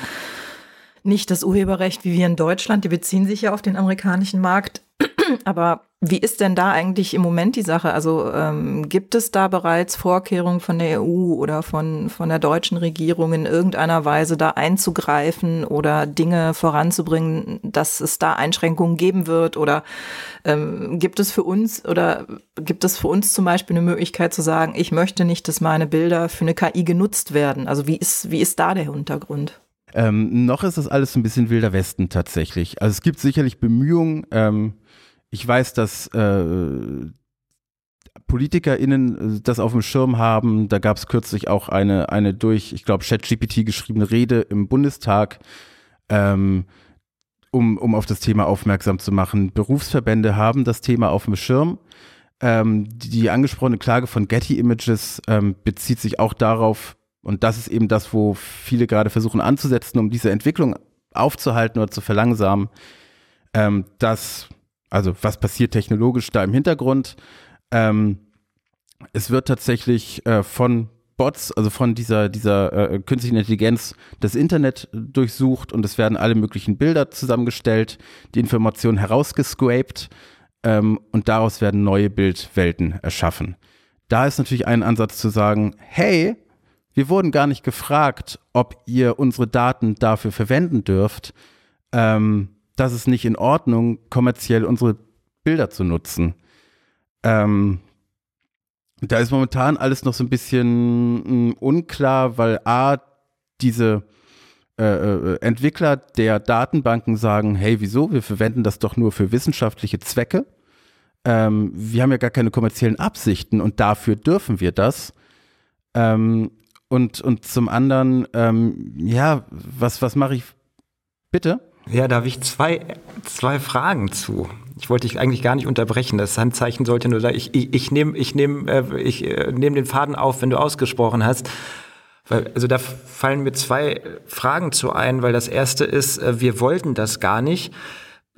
nicht das Urheberrecht wie wir in Deutschland, die beziehen sich ja auf den amerikanischen Markt. Aber wie ist denn da eigentlich im Moment die Sache? Also ähm, gibt es da bereits Vorkehrungen von der EU oder von, von der deutschen Regierung in irgendeiner Weise da einzugreifen oder Dinge voranzubringen, dass es da Einschränkungen geben wird? Oder ähm, gibt es für uns oder gibt es für uns zum Beispiel eine Möglichkeit zu sagen, ich möchte nicht, dass meine Bilder für eine KI genutzt werden? Also wie ist, wie ist da der Hintergrund? Ähm, noch ist das alles ein bisschen wilder Westen tatsächlich. Also es gibt sicherlich Bemühungen, ähm, ich weiß, dass äh, PolitikerInnen äh, das auf dem Schirm haben. Da gab es kürzlich auch eine, eine durch, ich glaube, ChatGPT geschriebene Rede im Bundestag, ähm, um, um auf das Thema aufmerksam zu machen. Berufsverbände haben das Thema auf dem Schirm. Ähm, die angesprochene Klage von Getty Images ähm, bezieht sich auch darauf, und das ist eben das, wo viele gerade versuchen anzusetzen, um diese Entwicklung aufzuhalten oder zu verlangsamen, ähm, dass also was passiert technologisch da im Hintergrund? Ähm, es wird tatsächlich äh, von Bots, also von dieser, dieser äh, künstlichen Intelligenz, das Internet durchsucht und es werden alle möglichen Bilder zusammengestellt, die Informationen herausgescraped ähm, und daraus werden neue Bildwelten erschaffen. Da ist natürlich ein Ansatz zu sagen, hey, wir wurden gar nicht gefragt, ob ihr unsere Daten dafür verwenden dürft. Ähm, das ist nicht in Ordnung, kommerziell unsere Bilder zu nutzen. Ähm, da ist momentan alles noch so ein bisschen mh, hm, unklar, weil A, diese äh, äh, Entwickler der Datenbanken sagen, hey, wieso? Wir verwenden das doch nur für wissenschaftliche Zwecke. Ähm, wir haben ja gar keine kommerziellen Absichten und dafür dürfen wir das. Ähm, und, und zum anderen, ähm, ja, was, was mache ich? Bitte? Ja, da habe ich zwei, zwei Fragen zu. Ich wollte dich eigentlich gar nicht unterbrechen. Das Handzeichen sollte nur sagen, ich, ich, ich nehme ich nehm, äh, ich, äh, nehm den Faden auf, wenn du ausgesprochen hast. Also da fallen mir zwei Fragen zu ein, weil das erste ist, äh, wir wollten das gar nicht.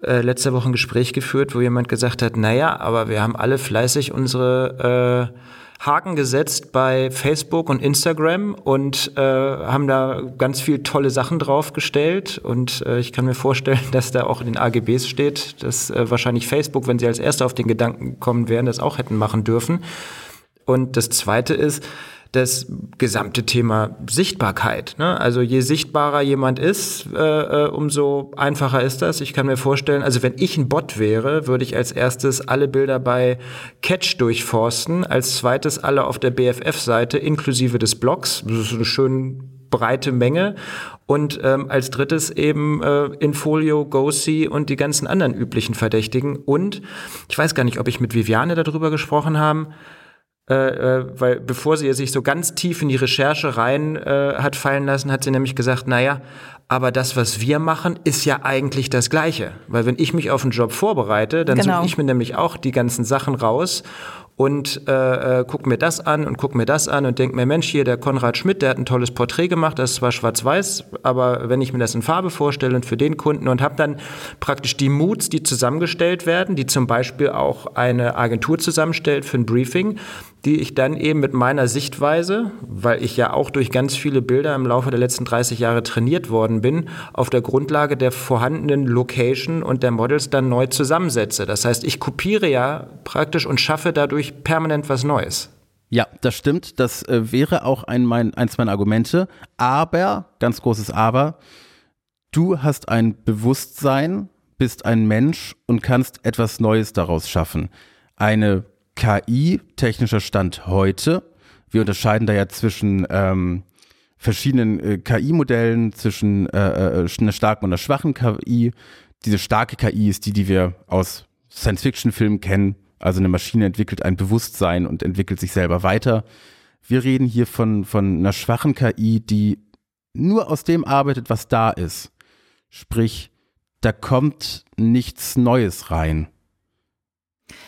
Letzte Woche ein Gespräch geführt, wo jemand gesagt hat, naja, aber wir haben alle fleißig unsere äh, Haken gesetzt bei Facebook und Instagram und äh, haben da ganz viel tolle Sachen draufgestellt. Und äh, ich kann mir vorstellen, dass da auch in den AGBs steht, dass äh, wahrscheinlich Facebook, wenn sie als Erster auf den Gedanken gekommen wären, das auch hätten machen dürfen. Und das Zweite ist, das gesamte Thema Sichtbarkeit. Ne? Also je sichtbarer jemand ist, äh, äh, umso einfacher ist das. Ich kann mir vorstellen, also wenn ich ein Bot wäre, würde ich als erstes alle Bilder bei Catch durchforsten, als zweites alle auf der BFF-Seite inklusive des Blogs. Das ist eine schön breite Menge. Und ähm, als drittes eben äh, Infolio, GoSee und die ganzen anderen üblichen Verdächtigen. Und ich weiß gar nicht, ob ich mit Viviane darüber gesprochen habe äh, äh, weil bevor sie sich so ganz tief in die Recherche rein äh, hat fallen lassen, hat sie nämlich gesagt, naja, aber das, was wir machen, ist ja eigentlich das Gleiche. Weil wenn ich mich auf einen Job vorbereite, dann genau. suche ich mir nämlich auch die ganzen Sachen raus und äh, äh, guck mir das an und guck mir das an und denk mir, Mensch, hier der Konrad Schmidt, der hat ein tolles Porträt gemacht, das ist zwar schwarz-weiß, aber wenn ich mir das in Farbe vorstelle und für den Kunden und habe dann praktisch die Moods, die zusammengestellt werden, die zum Beispiel auch eine Agentur zusammenstellt für ein Briefing, die ich dann eben mit meiner Sichtweise, weil ich ja auch durch ganz viele Bilder im Laufe der letzten 30 Jahre trainiert worden bin, auf der Grundlage der vorhandenen Location und der Models dann neu zusammensetze. Das heißt, ich kopiere ja praktisch und schaffe dadurch permanent was Neues. Ja, das stimmt. Das äh, wäre auch ein, mein, eins meiner Argumente. Aber, ganz großes Aber, du hast ein Bewusstsein, bist ein Mensch und kannst etwas Neues daraus schaffen. Eine KI, technischer Stand heute. Wir unterscheiden da ja zwischen ähm, verschiedenen äh, KI-Modellen, zwischen äh, äh, einer starken und einer schwachen KI. Diese starke KI ist die, die wir aus Science-Fiction-Filmen kennen, Also eine Maschine entwickelt ein Bewusstsein und entwickelt sich selber weiter. Wir reden hier von, von einer schwachen KI, die nur aus dem arbeitet, was da ist. Sprich, da kommt nichts Neues rein.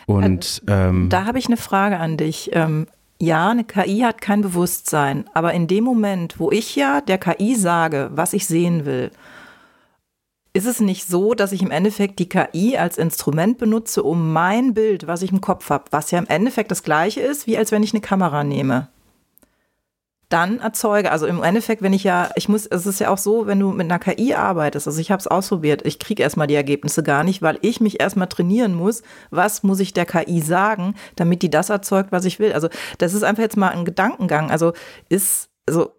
Und ähm, da habe ich eine Frage an dich. Ähm, ja, eine KI hat kein Bewusstsein, aber in dem Moment, wo ich ja der KI sage, was ich sehen will, ist es nicht so, dass ich im Endeffekt die KI als Instrument benutze, um mein Bild, was ich im Kopf habe, was ja im Endeffekt das gleiche ist, wie als wenn ich eine Kamera nehme, dann erzeuge. Also im Endeffekt, wenn ich ja, ich muss, es ist ja auch so, wenn du mit einer KI arbeitest, also ich habe es ausprobiert, ich kriege erstmal die Ergebnisse gar nicht, weil ich mich erstmal trainieren muss, was muss ich der KI sagen, damit die das erzeugt, was ich will. Also das ist einfach jetzt mal ein Gedankengang. Also ist, also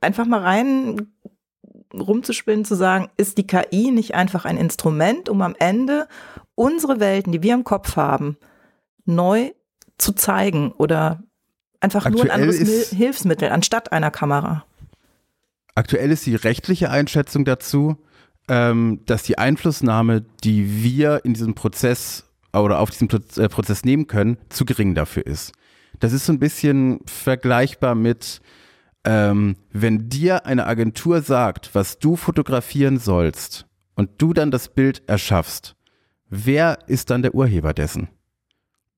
einfach mal rein rumzuspinnen, zu sagen, ist die KI nicht einfach ein Instrument, um am Ende unsere Welten, die wir im Kopf haben, neu zu zeigen oder Einfach Aktuell nur ein anderes Hilfsmittel anstatt einer Kamera. Aktuell ist die rechtliche Einschätzung dazu, ähm, dass die Einflussnahme, die wir in diesem Prozess oder auf diesen äh, Prozess nehmen können, zu gering dafür ist. Das ist so ein bisschen vergleichbar mit, ähm, wenn dir eine Agentur sagt, was du fotografieren sollst und du dann das Bild erschaffst, wer ist dann der Urheber dessen?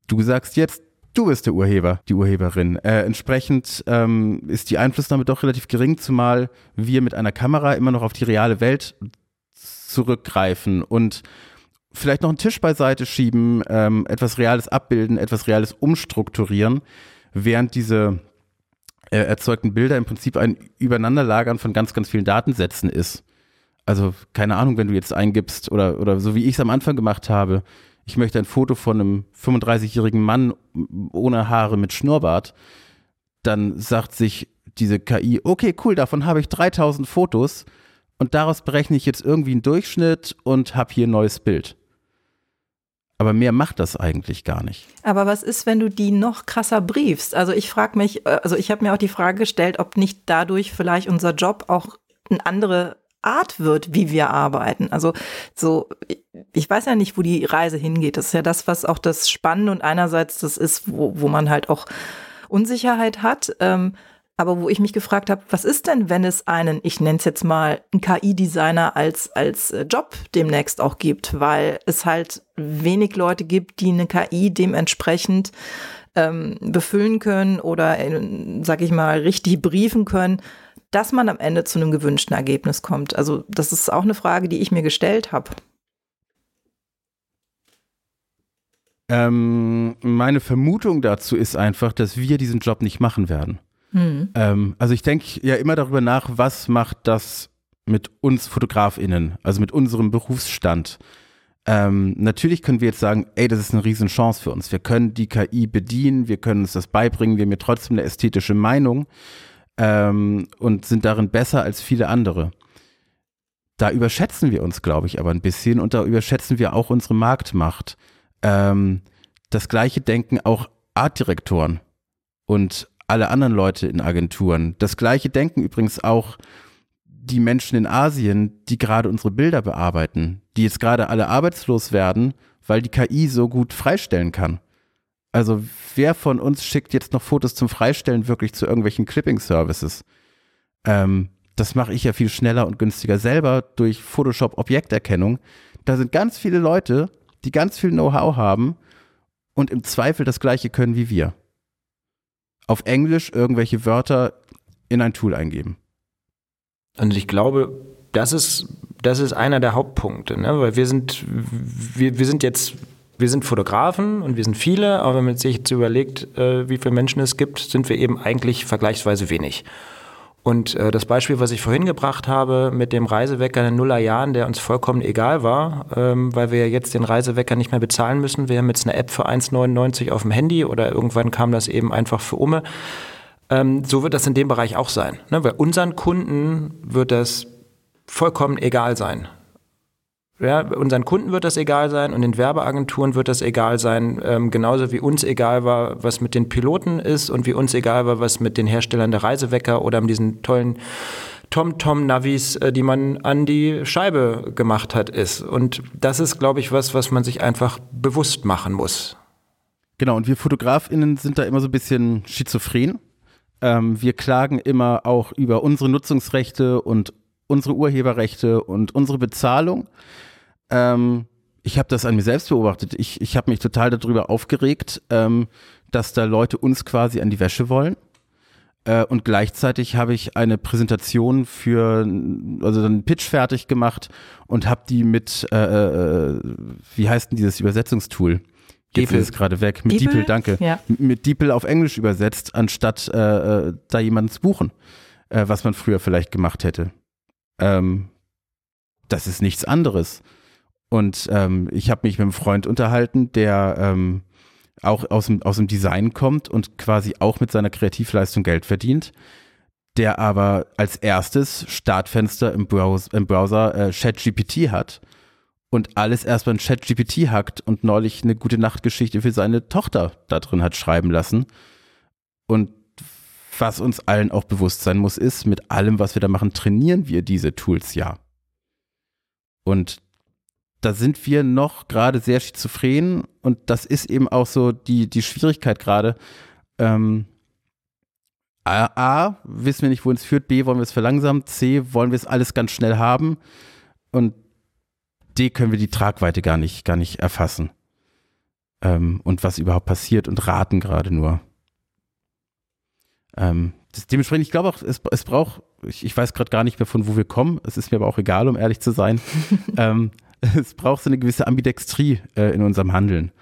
Du sagst jetzt, Du bist der Urheber, die Urheberin. Äh, entsprechend ähm, ist die Einflussnahme doch relativ gering, zumal wir mit einer Kamera immer noch auf die reale Welt zurückgreifen und vielleicht noch einen Tisch beiseite schieben, ähm, etwas Reales abbilden, etwas Reales umstrukturieren, während diese äh, erzeugten Bilder im Prinzip ein Übereinanderlagern von ganz, ganz vielen Datensätzen ist. Also keine Ahnung, wenn du jetzt eingibst oder, oder so wie ich es am Anfang gemacht habe, ich möchte ein Foto von einem 35-jährigen Mann ohne Haare mit Schnurrbart, dann sagt sich diese KI, okay, cool, davon habe ich 3000 Fotos und daraus berechne ich jetzt irgendwie einen Durchschnitt und habe hier ein neues Bild. Aber mehr macht das eigentlich gar nicht. Aber was ist, wenn du die noch krasser briefst? Also ich frage mich, äh, also ich habe mir auch die Frage gestellt, ob nicht dadurch vielleicht unser Job auch eine andere Art wird, wie wir arbeiten. Also so, ich weiß ja nicht, wo die Reise hingeht. Das ist ja das, was auch das Spannende und einerseits das ist, wo, wo man halt auch Unsicherheit hat. Ähm, aber wo ich mich gefragt habe, was ist denn, wenn es einen, ich nenne es jetzt mal, einen KI-Designer als, als äh, Job demnächst auch gibt, weil es halt wenig Leute gibt, die eine KI dementsprechend ähm, befüllen können oder, äh, sag ich mal, richtig briefen können dass man am Ende zu einem gewünschten Ergebnis kommt. Also das ist auch eine Frage, die ich mir gestellt habe. Ähm, meine Vermutung dazu ist einfach, dass wir diesen Job nicht machen werden. Hm. Ähm, also ich denke ja immer darüber nach, was macht das mit uns FotografInnen, also mit unserem Berufsstand. Ähm, natürlich können wir jetzt sagen, ey, das ist eine Riesenchance für uns. Wir können die KI bedienen, wir können uns das beibringen, wir haben ja trotzdem eine ästhetische Meinung ähm, und sind darin besser als viele andere. Da überschätzen wir uns, glaube ich, aber ein bisschen und da überschätzen wir auch unsere Marktmacht. Ähm, das gleiche denken auch Artdirektoren und alle anderen Leute in Agenturen. Das gleiche denken übrigens auch die Menschen in Asien, die gerade unsere Bilder bearbeiten, die jetzt gerade alle arbeitslos werden, weil die KI so gut freistellen kann. Also wer von uns schickt jetzt noch Fotos zum Freistellen wirklich zu irgendwelchen Clipping-Services? Ähm, das mache ich ja viel schneller und günstiger selber durch Photoshop Objekterkennung. Da sind ganz viele Leute, die ganz viel Know-how haben und im Zweifel das gleiche können wie wir. Auf Englisch irgendwelche Wörter in ein Tool eingeben. Und ich glaube, das ist, das ist einer der Hauptpunkte, ne? weil wir sind, wir, wir sind jetzt wir sind Fotografen und wir sind viele, aber wenn man sich jetzt überlegt, äh, wie viele Menschen es gibt, sind wir eben eigentlich vergleichsweise wenig. Und äh, das Beispiel, was ich vorhin gebracht habe mit dem Reisewecker in den Nullerjahren, der uns vollkommen egal war, ähm, weil wir jetzt den Reisewecker nicht mehr bezahlen müssen. Wir haben jetzt eine App für 1,99 auf dem Handy oder irgendwann kam das eben einfach für Umme. Ähm, so wird das in dem Bereich auch sein. Ne? Weil unseren Kunden wird das vollkommen egal sein. Ja, unseren Kunden wird das egal sein und den Werbeagenturen wird das egal sein, ähm, genauso wie uns egal war, was mit den Piloten ist und wie uns egal war, was mit den Herstellern der Reisewecker oder mit diesen tollen TomTom-Navis, äh, die man an die Scheibe gemacht hat, ist. Und das ist, glaube ich, was, was man sich einfach bewusst machen muss. Genau, und wir FotografInnen sind da immer so ein bisschen schizophren. Ähm, wir klagen immer auch über unsere Nutzungsrechte und unsere Urheberrechte und unsere Bezahlung. Ähm, ich habe das an mir selbst beobachtet. Ich, ich habe mich total darüber aufgeregt, ähm, dass da Leute uns quasi an die Wäsche wollen. Äh, und gleichzeitig habe ich eine Präsentation für, also einen Pitch fertig gemacht und habe die mit, äh, äh, wie heißt denn dieses Übersetzungstool? Jetzt ist gerade weg. Mit Diepel? Diepel, danke. Ja. Mit Diepel auf Englisch übersetzt, anstatt äh, äh, da jemanden zu buchen, äh, was man früher vielleicht gemacht hätte. Ähm, das ist nichts anderes. Und ähm, ich habe mich mit einem Freund unterhalten, der ähm, auch aus dem, aus dem Design kommt und quasi auch mit seiner Kreativleistung Geld verdient, der aber als erstes Startfenster im Browser, im Browser äh, ChatGPT hat und alles erstmal in ChatGPT hackt und neulich eine gute Nachtgeschichte für seine Tochter da drin hat schreiben lassen. Und was uns allen auch bewusst sein muss, ist, mit allem, was wir da machen, trainieren wir diese Tools ja. Und da sind wir noch gerade sehr schizophren und das ist eben auch so die, die Schwierigkeit gerade. Ähm, A, A, wissen wir nicht, wo es führt, B, wollen wir es verlangsamen, C, wollen wir es alles ganz schnell haben und D, können wir die Tragweite gar nicht, gar nicht erfassen. Ähm, und was überhaupt passiert und raten gerade nur. Ähm, das, dementsprechend, ich glaube auch, es, es braucht, ich, ich weiß gerade gar nicht mehr, von wo wir kommen, es ist mir aber auch egal, um ehrlich zu sein. ähm, es braucht so eine gewisse Ambidextrie äh, in unserem Handeln.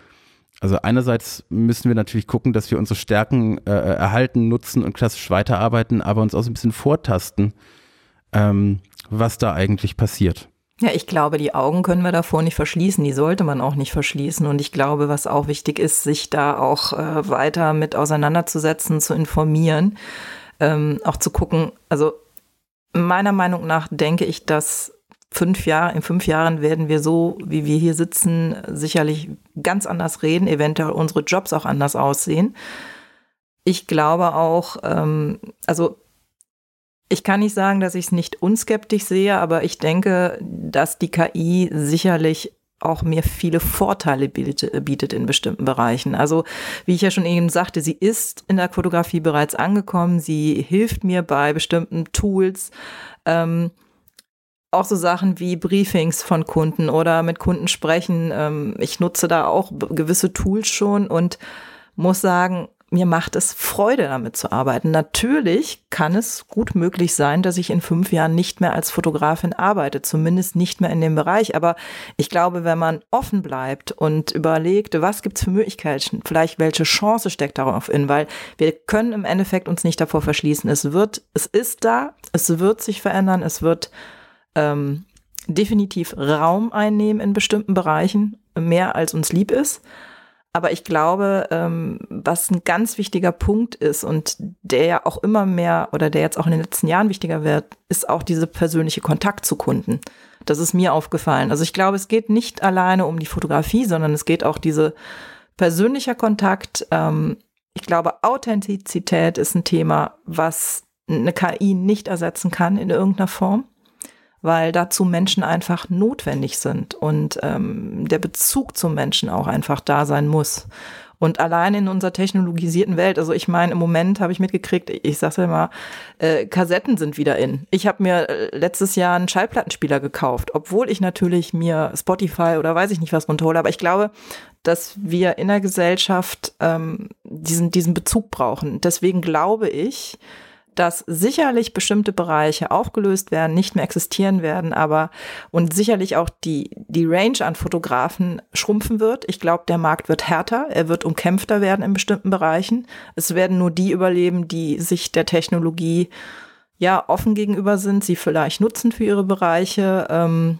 Also einerseits müssen wir natürlich gucken, dass wir unsere Stärken äh, erhalten, nutzen und klassisch weiterarbeiten, aber uns auch so ein bisschen vortasten, ähm, was da eigentlich passiert. Ja, ich glaube, die Augen können wir davor nicht verschließen, die sollte man auch nicht verschließen. Und ich glaube, was auch wichtig ist, sich da auch äh, weiter mit auseinanderzusetzen, zu informieren, ähm, auch zu gucken. Also meiner Meinung nach denke ich, dass fünf Jahre, in fünf Jahren werden wir so, wie wir hier sitzen, sicherlich ganz anders reden, eventuell unsere Jobs auch anders aussehen. Ich glaube auch, ähm, also ich kann nicht sagen, dass ich es nicht unskeptisch sehe, aber ich denke, dass die KI sicherlich auch mir viele Vorteile bietet, bietet in bestimmten Bereichen. Also wie ich ja schon eben sagte, sie ist in der Fotografie bereits angekommen, sie hilft mir bei bestimmten Tools. Ähm, auch so Sachen wie Briefings von Kunden oder mit Kunden sprechen. Ähm, ich nutze da auch gewisse Tools schon und muss sagen, mir macht es Freude, damit zu arbeiten. Natürlich kann es gut möglich sein, dass ich in fünf Jahren nicht mehr als Fotografin arbeite, zumindest nicht mehr in dem Bereich. Aber ich glaube, wenn man offen bleibt und überlegt, was gibt's für Möglichkeiten, vielleicht welche Chance steckt darauf in, weil wir können im Endeffekt uns nicht davor verschließen. Es wird, es ist da, es wird sich verändern, es wird ähm, definitiv Raum einnehmen in bestimmten Bereichen, mehr als uns lieb ist. Aber ich glaube, ähm, was ein ganz wichtiger Punkt ist und der ja auch immer mehr oder der jetzt auch in den letzten Jahren wichtiger wird, ist auch diese persönliche Kontakt zu Kunden. Das ist mir aufgefallen. Also ich glaube, es geht nicht alleine um die Fotografie, sondern es geht auch diese persönlicher Kontakt. Ähm, ich glaube, Authentizität ist ein Thema, was eine KI nicht ersetzen kann in irgendeiner Form weil dazu Menschen einfach notwendig sind und ähm, der Bezug zum Menschen auch einfach da sein muss. Und allein in unserer technologisierten Welt, also ich meine, im Moment habe ich mitgekriegt, ich sag's ja mal, äh, Kassetten sind wieder in. Ich habe mir äh, letztes Jahr einen Schallplattenspieler gekauft, obwohl ich natürlich mir Spotify oder weiß ich nicht was runterhole, aber ich glaube, dass wir in der Gesellschaft ähm, diesen, diesen Bezug brauchen. Deswegen glaube ich, dass sicherlich bestimmte Bereiche aufgelöst werden, nicht mehr existieren werden, aber und sicherlich auch die, die Range an Fotografen schrumpfen wird. Ich glaube, der Markt wird härter, er wird umkämpfter werden in bestimmten Bereichen. Es werden nur die überleben, die sich der Technologie ja offen gegenüber sind, sie vielleicht nutzen für ihre Bereiche. Ähm,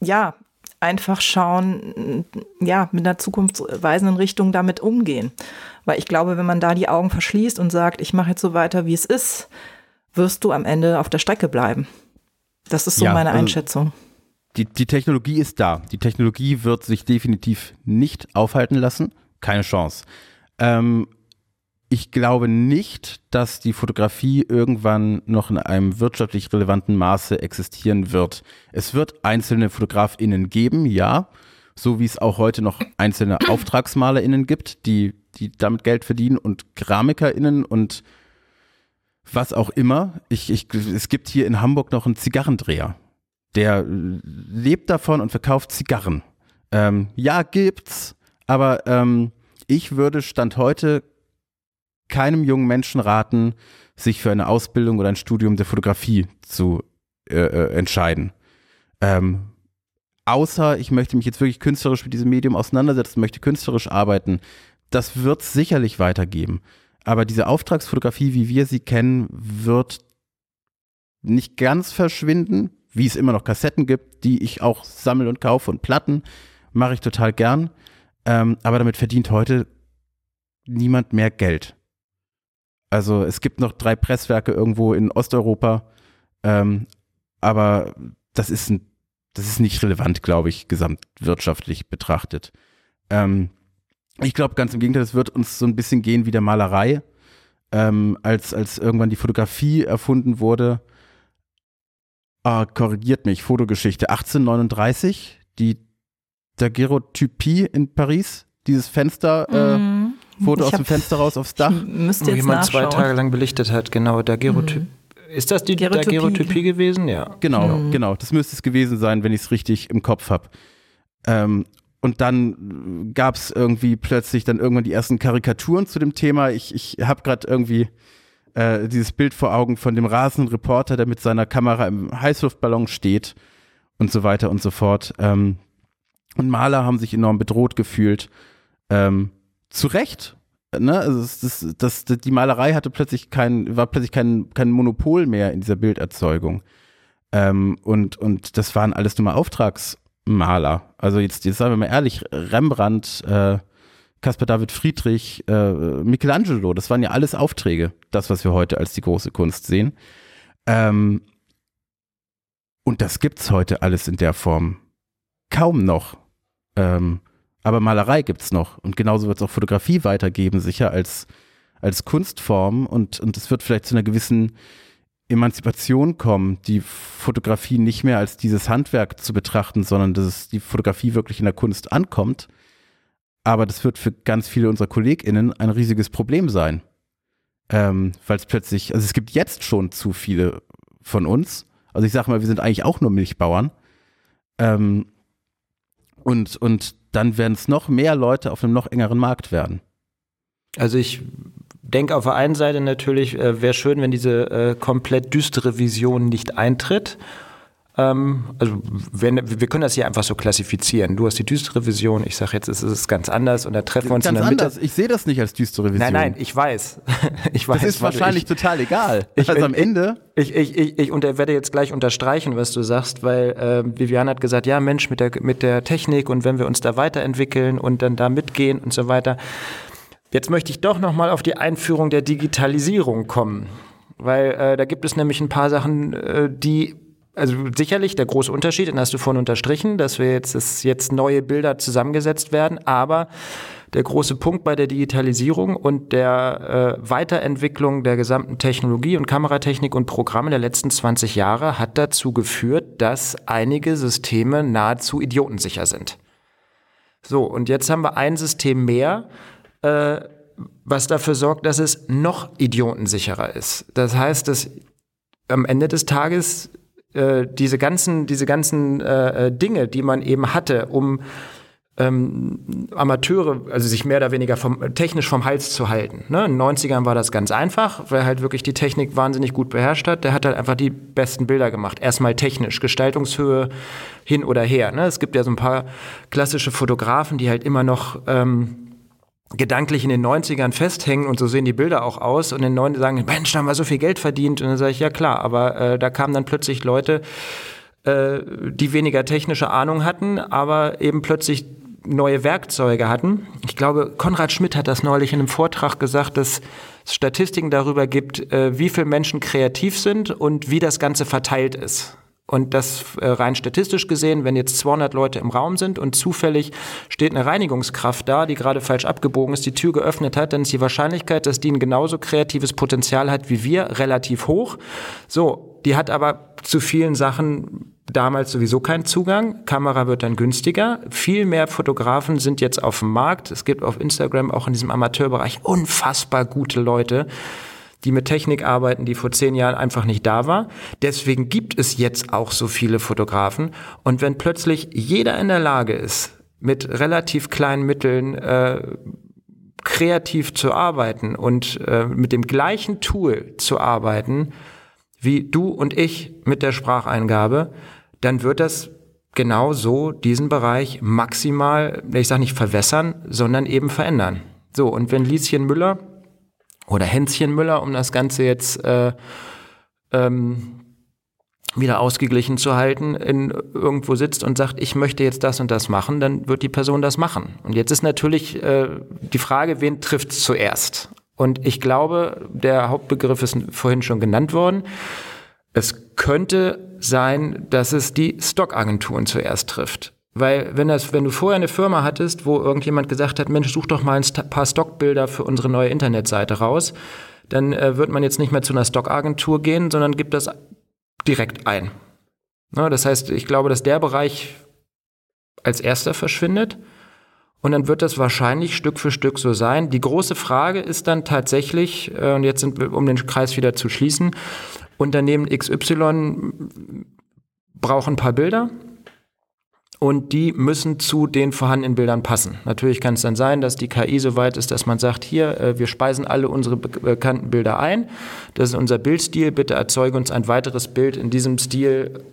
ja, einfach schauen, ja, mit einer zukunftsweisenden Richtung damit umgehen. Weil ich glaube, wenn man da die Augen verschließt und sagt, ich mache jetzt so weiter, wie es ist, wirst du am Ende auf der Strecke bleiben. Das ist so ja, meine also Einschätzung. Die, die Technologie ist da. Die Technologie wird sich definitiv nicht aufhalten lassen. Keine Chance. Ähm, ich glaube nicht, dass die Fotografie irgendwann noch in einem wirtschaftlich relevanten Maße existieren wird. Es wird einzelne FotografInnen geben, ja. So wie es auch heute noch einzelne AuftragsmalerInnen gibt, die, die damit Geld verdienen und KeramikerInnen und was auch immer. Ich, ich, es gibt hier in Hamburg noch einen Zigarrendreher. Der lebt davon und verkauft Zigarren. Ähm, ja, gibt's, aber ähm, ich würde Stand heute keinem jungen Menschen raten, sich für eine Ausbildung oder ein Studium der Fotografie zu äh, äh, entscheiden. Ähm, außer ich möchte mich jetzt wirklich künstlerisch mit diesem Medium auseinandersetzen, möchte künstlerisch arbeiten. Das wird es sicherlich weitergeben. Aber diese Auftragsfotografie, wie wir sie kennen, wird nicht ganz verschwinden, wie es immer noch Kassetten gibt, die ich auch sammle und kaufe und Platten, mache ich total gern. Ähm, aber damit verdient heute niemand mehr Geld. Also es gibt noch drei Presswerke irgendwo in Osteuropa, ähm, aber das ist, ein, das ist nicht relevant, glaube ich, gesamtwirtschaftlich betrachtet. Ähm, ich glaube ganz im Gegenteil, es wird uns so ein bisschen gehen wie der Malerei. Ähm, als, als irgendwann die Fotografie erfunden wurde, ah, korrigiert mich, Fotogeschichte, 1839, die Daguerreotypie in Paris, dieses Fenster, äh, mhm. Foto aus dem Fenster raus aufs Dach. Müsste jetzt jemand zwei Tage lang belichtet hat, genau, Daguerreotypie. Mhm. Ist das die Daguerreotypie gewesen? Ja. Genau, mhm. genau. Das müsste es gewesen sein, wenn ich es richtig im Kopf habe. Ähm, und dann gab es irgendwie plötzlich dann irgendwann die ersten Karikaturen zu dem Thema. Ich, ich habe gerade irgendwie äh, dieses Bild vor Augen von dem rasenden Reporter, der mit seiner Kamera im Heißluftballon steht und so weiter und so fort. Ähm, und Maler haben sich enorm bedroht gefühlt. Ähm, zu Recht. Ne? Also das, das, das, die Malerei hatte plötzlich kein, war plötzlich kein, kein Monopol mehr in dieser Bilderzeugung. Ähm, und, und das waren alles nur mal Auftragsmaler. Also jetzt, jetzt sagen wir mal ehrlich, Rembrandt, äh, Caspar David Friedrich, äh, Michelangelo, das waren ja alles Aufträge, das, was wir heute als die große Kunst sehen. Ähm, und das gibt's heute alles in der Form kaum noch. Ähm, aber Malerei gibt es noch. Und genauso wird es auch Fotografie weitergeben, sicher als, als Kunstform. Und, und es wird vielleicht zu einer gewissen Emanzipation kommen, die Fotografie nicht mehr als dieses Handwerk zu betrachten, sondern dass es die Fotografie wirklich in der Kunst ankommt. Aber das wird für ganz viele unserer KollegInnen ein riesiges Problem sein. Ähm, Weil es plötzlich, also es gibt jetzt schon zu viele von uns. Also ich sage mal, wir sind eigentlich auch nur Milchbauern. Ähm, und, und dann werden es noch mehr Leute auf einem noch engeren Markt werden. Also ich denke auf der einen Seite natürlich, äh, wäre schön, wenn diese äh, komplett düstere Vision nicht eintritt. Ähm, also wenn, wir können das hier einfach so klassifizieren. Du hast die düstere Vision, ich sage jetzt, es ist ganz anders und da treffen wir uns ganz in der Mitte. Anders. Ich sehe das nicht als düstere Vision. Nein, nein, ich weiß. ich weiß das ist wahrscheinlich ich, total egal. Ich, also am Ende. Ich, ich, ich, ich und werde jetzt gleich unterstreichen, was du sagst, weil äh, Vivian hat gesagt, ja Mensch, mit der, mit der Technik und wenn wir uns da weiterentwickeln und dann da mitgehen und so weiter. Jetzt möchte ich doch nochmal auf die Einführung der Digitalisierung kommen. Weil äh, da gibt es nämlich ein paar Sachen, äh, die also sicherlich der große Unterschied, den hast du vorhin unterstrichen, dass wir jetzt, dass jetzt neue Bilder zusammengesetzt werden, aber der große Punkt bei der Digitalisierung und der äh, Weiterentwicklung der gesamten Technologie und Kameratechnik und Programme der letzten 20 Jahre hat dazu geführt, dass einige Systeme nahezu idiotensicher sind. So, und jetzt haben wir ein System mehr, äh, was dafür sorgt, dass es noch idiotensicherer ist. Das heißt, dass am Ende des Tages äh, diese ganzen, diese ganzen äh, äh, Dinge, die man eben hatte, um ähm, Amateure, also sich mehr oder weniger vom, technisch vom Hals zu halten. Ne? In den 90ern war das ganz einfach, weil halt wirklich die Technik wahnsinnig gut beherrscht hat. Der hat halt einfach die besten Bilder gemacht. Erstmal technisch, Gestaltungshöhe hin oder her. Ne? Es gibt ja so ein paar klassische Fotografen, die halt immer noch ähm, gedanklich in den 90ern festhängen und so sehen die Bilder auch aus und in den 90ern sagen, Mensch, da haben wir so viel Geld verdient. Und dann sage ich, ja klar, aber äh, da kamen dann plötzlich Leute, äh, die weniger technische Ahnung hatten, aber eben plötzlich neue Werkzeuge hatten. Ich glaube, Konrad Schmidt hat das neulich in einem Vortrag gesagt, dass es Statistiken darüber gibt, äh, wie viele Menschen kreativ sind und wie das Ganze verteilt ist. Und das äh, rein statistisch gesehen, wenn jetzt 200 Leute im Raum sind und zufällig steht eine Reinigungskraft da, die gerade falsch abgebogen ist, die Tür geöffnet hat, dann ist die Wahrscheinlichkeit, dass die ein genauso kreatives Potenzial hat wie wir, relativ hoch. So, die hat aber zu vielen Sachen damals sowieso keinen Zugang. Kamera wird dann günstiger. Viel mehr Fotografen sind jetzt auf dem Markt. Es gibt auf Instagram auch in diesem Amateurbereich unfassbar gute Leute, die mit Technik arbeiten, die vor zehn Jahren einfach nicht da war. Deswegen gibt es jetzt auch so viele Fotografen. Und wenn plötzlich jeder in der Lage ist, mit relativ kleinen Mitteln äh, kreativ zu arbeiten und äh, mit dem gleichen Tool zu arbeiten, wie du und ich mit der Spracheingabe, dann wird das genau so diesen Bereich maximal, ich sage nicht verwässern, sondern eben verändern. So, und wenn Lieschen Müller oder Hänschen Müller, um das Ganze jetzt äh, ähm, wieder ausgeglichen zu halten, in, irgendwo sitzt und sagt, ich möchte jetzt das und das machen, dann wird die Person das machen. Und jetzt ist natürlich äh, die Frage, wen trifft es zuerst? Und ich glaube, der Hauptbegriff ist vorhin schon genannt worden. Es könnte sein, dass es die Stockagenturen zuerst trifft. Weil wenn, das, wenn du vorher eine Firma hattest, wo irgendjemand gesagt hat, Mensch, such doch mal ein paar Stockbilder für unsere neue Internetseite raus, dann äh, wird man jetzt nicht mehr zu einer Stockagentur gehen, sondern gibt das direkt ein. Na, das heißt, ich glaube, dass der Bereich als erster verschwindet. Und dann wird das wahrscheinlich Stück für Stück so sein. Die große Frage ist dann tatsächlich, äh, und jetzt sind wir, um den Kreis wieder zu schließen, Unternehmen XY braucht ein paar Bilder und die müssen zu den vorhandenen Bildern passen. Natürlich kann es dann sein, dass die KI so weit ist, dass man sagt, hier, äh, wir speisen alle unsere bekannten Bilder ein. Das ist unser Bildstil. Bitte erzeuge uns ein weiteres Bild in diesem Stil,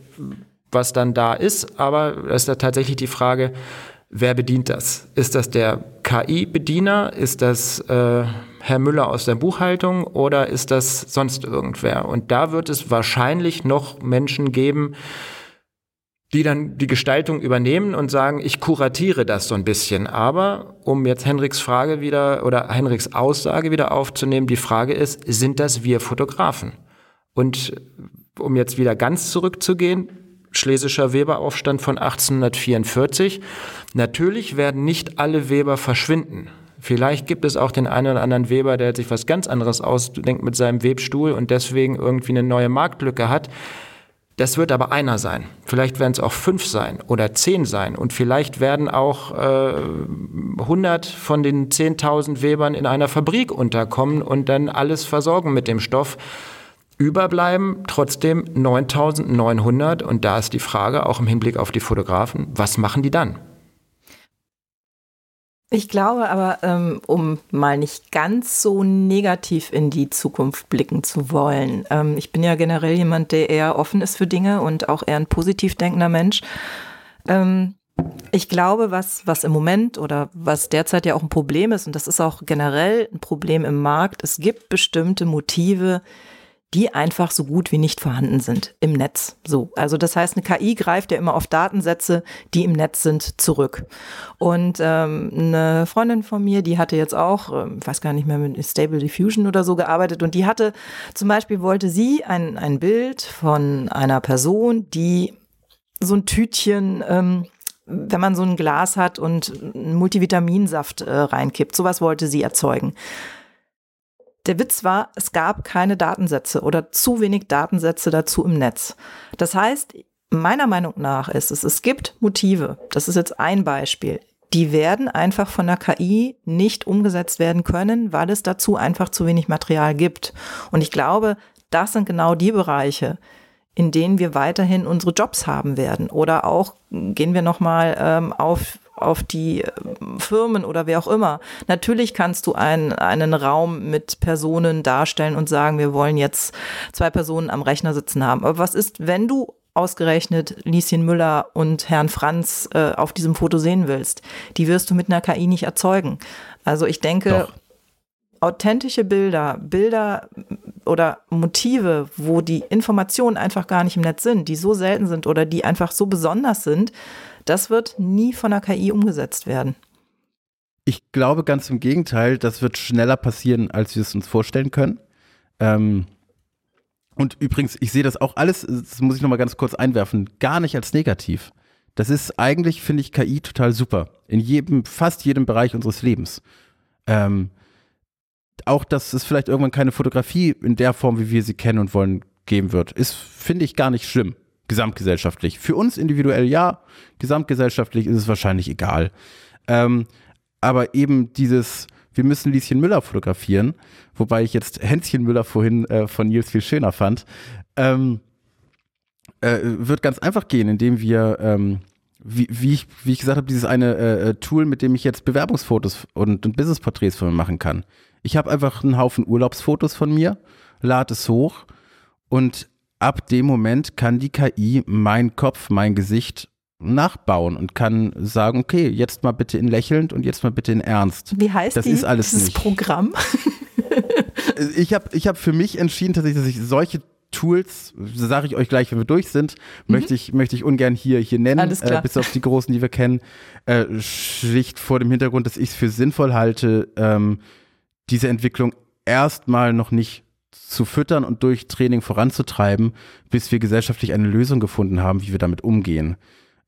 was dann da ist. Aber es ist da tatsächlich die Frage, wer bedient das? Ist das der KI-Bediener? Ist das äh, Herr Müller aus der Buchhaltung oder ist das sonst irgendwer? Und da wird es wahrscheinlich noch Menschen geben, die dann die Gestaltung übernehmen und sagen, ich kuratiere das so ein bisschen. Aber um jetzt Henriks Frage wieder oder Henriks Aussage wieder aufzunehmen, die Frage ist, sind das wir Fotografen? Und um jetzt wieder ganz zurückzugehen, Schlesischer Weberaufstand von 1844. Natürlich werden nicht alle Weber verschwinden. Vielleicht gibt es auch den einen oder anderen Weber, der sich was ganz anderes ausdenkt mit seinem Webstuhl und deswegen irgendwie eine neue Marktlücke hat. Das wird aber einer sein. Vielleicht werden es auch fünf sein oder zehn sein. Und vielleicht werden auch äh, 100 von den 10.000 Webern in einer Fabrik unterkommen und dann alles versorgen mit dem Stoff. Überbleiben trotzdem 9.900. Und da ist die Frage, auch im Hinblick auf die Fotografen, was machen die dann? Ich glaube aber, ähm, um mal nicht ganz so negativ in die Zukunft blicken zu wollen. Ähm, ich bin ja generell jemand, der eher offen ist für Dinge und auch eher ein positiv denkender Mensch. Ähm, ich glaube, was, was im Moment oder was derzeit ja auch ein Problem ist, und das ist auch generell ein Problem im Markt, es gibt bestimmte Motive, die einfach so gut wie nicht vorhanden sind im Netz. So, also das heißt, eine KI greift ja immer auf Datensätze, die im Netz sind, zurück. Und ähm, eine Freundin von mir, die hatte jetzt auch, ähm, weiß gar nicht mehr, mit Stable Diffusion oder so gearbeitet und die hatte zum Beispiel wollte sie ein, ein Bild von einer Person, die so ein Tütchen ähm, wenn man so ein Glas hat und einen Multivitaminsaft äh, reinkippt. Sowas wollte sie erzeugen. Der Witz war, es gab keine Datensätze oder zu wenig Datensätze dazu im Netz. Das heißt, meiner Meinung nach ist es, es gibt Motive. Das ist jetzt ein Beispiel. Die werden einfach von der KI nicht umgesetzt werden können, weil es dazu einfach zu wenig Material gibt. Und ich glaube, das sind genau die Bereiche, in denen wir weiterhin unsere Jobs haben werden. Oder auch gehen wir nochmal ähm, auf auf die äh, Firmen oder wer auch immer. Natürlich kannst du einen, einen Raum mit Personen darstellen und sagen, wir wollen jetzt zwei Personen am Rechner sitzen haben. Aber was ist, wenn du ausgerechnet Lieschen Müller und Herrn Franz äh, auf diesem Foto sehen willst? Die wirst du mit einer KI nicht erzeugen. Also ich denke, Doch. authentische Bilder, Bilder oder Motive, wo die Informationen einfach gar nicht im Netz sind, die so selten sind oder die einfach so besonders sind, das wird nie von der KI umgesetzt werden. Ich glaube ganz im Gegenteil, das wird schneller passieren, als wir es uns vorstellen können. Ähm, und übrigens, ich sehe das auch alles, das muss ich nochmal ganz kurz einwerfen, gar nicht als negativ. Das ist eigentlich, finde ich, KI total super. In jedem, fast jedem Bereich unseres Lebens. Ähm, auch, dass es vielleicht irgendwann keine Fotografie in der Form, wie wir sie kennen und wollen, geben wird, ist, finde ich, gar nicht schlimm. Gesamtgesellschaftlich. Für uns individuell ja, gesamtgesellschaftlich ist es wahrscheinlich egal. Ähm, aber eben dieses, wir müssen Lieschen Müller fotografieren, wobei ich jetzt Hänschen Müller vorhin äh, von Nils viel schöner fand, ähm, äh, wird ganz einfach gehen, indem wir, ähm, wie, wie, ich, wie ich gesagt habe, dieses eine äh, äh, Tool, mit dem ich jetzt Bewerbungsfotos und, und Businessporträts von mir machen kann. Ich habe einfach einen Haufen Urlaubsfotos von mir, lade es hoch und ab dem Moment kann die KI mein Kopf, mein Gesicht nachbauen und kann sagen, okay, jetzt mal bitte in lächelnd und jetzt mal bitte in ernst. Wie heißt das die, ist alles dieses nicht. Programm? ich habe ich hab für mich entschieden, tatsächlich, dass ich solche Tools, sage ich euch gleich, wenn wir durch sind, mhm. möchte, ich, möchte ich ungern hier, hier nennen, äh, bis auf die großen, die wir kennen, äh, schlicht vor dem Hintergrund, dass ich es für sinnvoll halte, ähm, diese Entwicklung erstmal noch nicht zu füttern und durch Training voranzutreiben, bis wir gesellschaftlich eine Lösung gefunden haben, wie wir damit umgehen.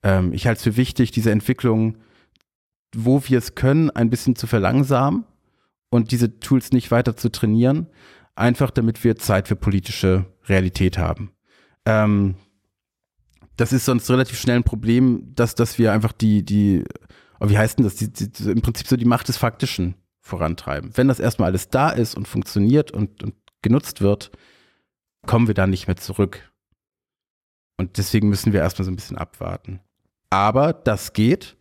Ähm, ich halte es für wichtig, diese Entwicklung, wo wir es können, ein bisschen zu verlangsamen und diese Tools nicht weiter zu trainieren, einfach damit wir Zeit für politische Realität haben. Ähm, das ist sonst relativ schnell ein Problem, dass, dass wir einfach die, die, oh, wie heißt denn das, die, die, im Prinzip so die Macht des Faktischen vorantreiben. Wenn das erstmal alles da ist und funktioniert und, und genutzt wird, kommen wir da nicht mehr zurück. Und deswegen müssen wir erstmal so ein bisschen abwarten. Aber das geht.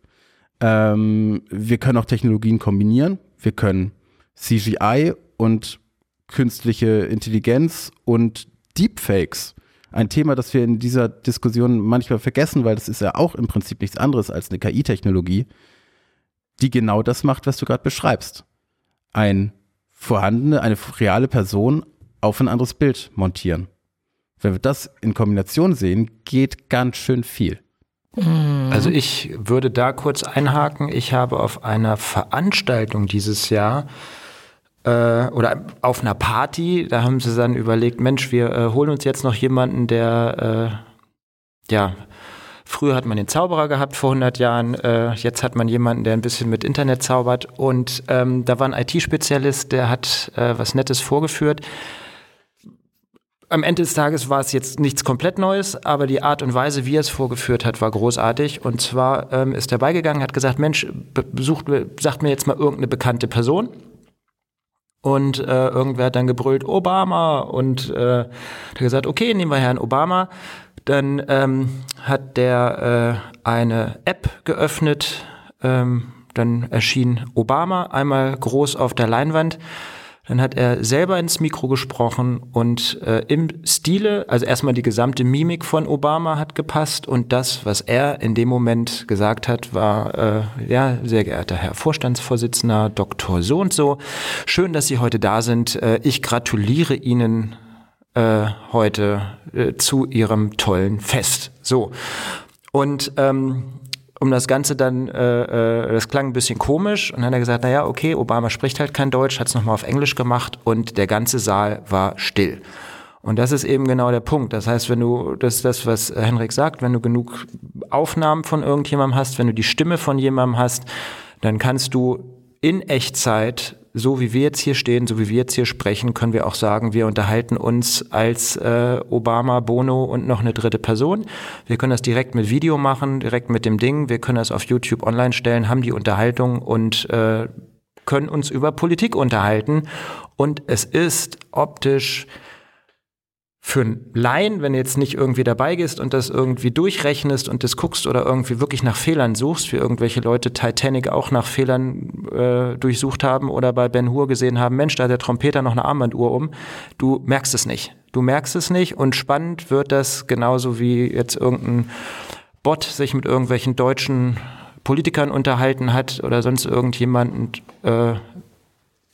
Ähm, wir können auch Technologien kombinieren. Wir können CGI und künstliche Intelligenz und Deepfakes. Ein Thema, das wir in dieser Diskussion manchmal vergessen, weil das ist ja auch im Prinzip nichts anderes als eine KI-Technologie, die genau das macht, was du gerade beschreibst. Ein vorhandene, eine reale Person auf ein anderes Bild montieren. Wenn wir das in Kombination sehen, geht ganz schön viel. Also ich würde da kurz einhaken. Ich habe auf einer Veranstaltung dieses Jahr äh, oder auf einer Party, da haben sie dann überlegt, Mensch, wir äh, holen uns jetzt noch jemanden, der äh, ja Früher hat man den Zauberer gehabt vor 100 Jahren, äh, jetzt hat man jemanden, der ein bisschen mit Internet zaubert. Und ähm, da war ein IT-Spezialist, der hat äh, was Nettes vorgeführt am Ende des Tages war es jetzt nichts komplett Neues, aber die Art und Weise, wie er es vorgeführt hat, war großartig. Und zwar ähm, ist er beigegangen, hat gesagt, Mensch, besucht, sagt mir jetzt mal irgendeine bekannte Person. Und äh, irgendwer hat dann gebrüllt, Obama. Und äh, hat gesagt, okay, nehmen wir Herrn Obama. Dann ähm, hat der äh, eine App geöffnet. Ähm, dann erschien Obama einmal groß auf der Leinwand. Dann hat er selber ins Mikro gesprochen und äh, im Stile, also erstmal die gesamte Mimik von Obama hat gepasst und das, was er in dem Moment gesagt hat, war, äh, ja, sehr geehrter Herr Vorstandsvorsitzender, Dr. So und so, schön, dass Sie heute da sind. Äh, ich gratuliere Ihnen äh, heute äh, zu Ihrem tollen Fest. So. Und ähm, um das Ganze dann, äh, äh, das klang ein bisschen komisch und dann hat er gesagt, naja, okay, Obama spricht halt kein Deutsch, hat es nochmal auf Englisch gemacht und der ganze Saal war still. Und das ist eben genau der Punkt. Das heißt, wenn du, das ist das, was Henrik sagt, wenn du genug Aufnahmen von irgendjemandem hast, wenn du die Stimme von jemandem hast, dann kannst du in Echtzeit so wie wir jetzt hier stehen, so wie wir jetzt hier sprechen, können wir auch sagen, wir unterhalten uns als äh, Obama, Bono und noch eine dritte Person. Wir können das direkt mit Video machen, direkt mit dem Ding. Wir können das auf YouTube online stellen, haben die Unterhaltung und äh, können uns über Politik unterhalten. Und es ist optisch für einen Laien, wenn du jetzt nicht irgendwie dabei gehst und das irgendwie durchrechnest und das guckst oder irgendwie wirklich nach Fehlern suchst, wie irgendwelche Leute Titanic auch nach Fehlern äh, durchsucht haben oder bei Ben Hur gesehen haben, Mensch, da hat der Trompeter noch eine Armbanduhr um, du merkst es nicht. Du merkst es nicht und spannend wird das genauso wie jetzt irgendein Bot sich mit irgendwelchen deutschen Politikern unterhalten hat oder sonst irgendjemanden äh,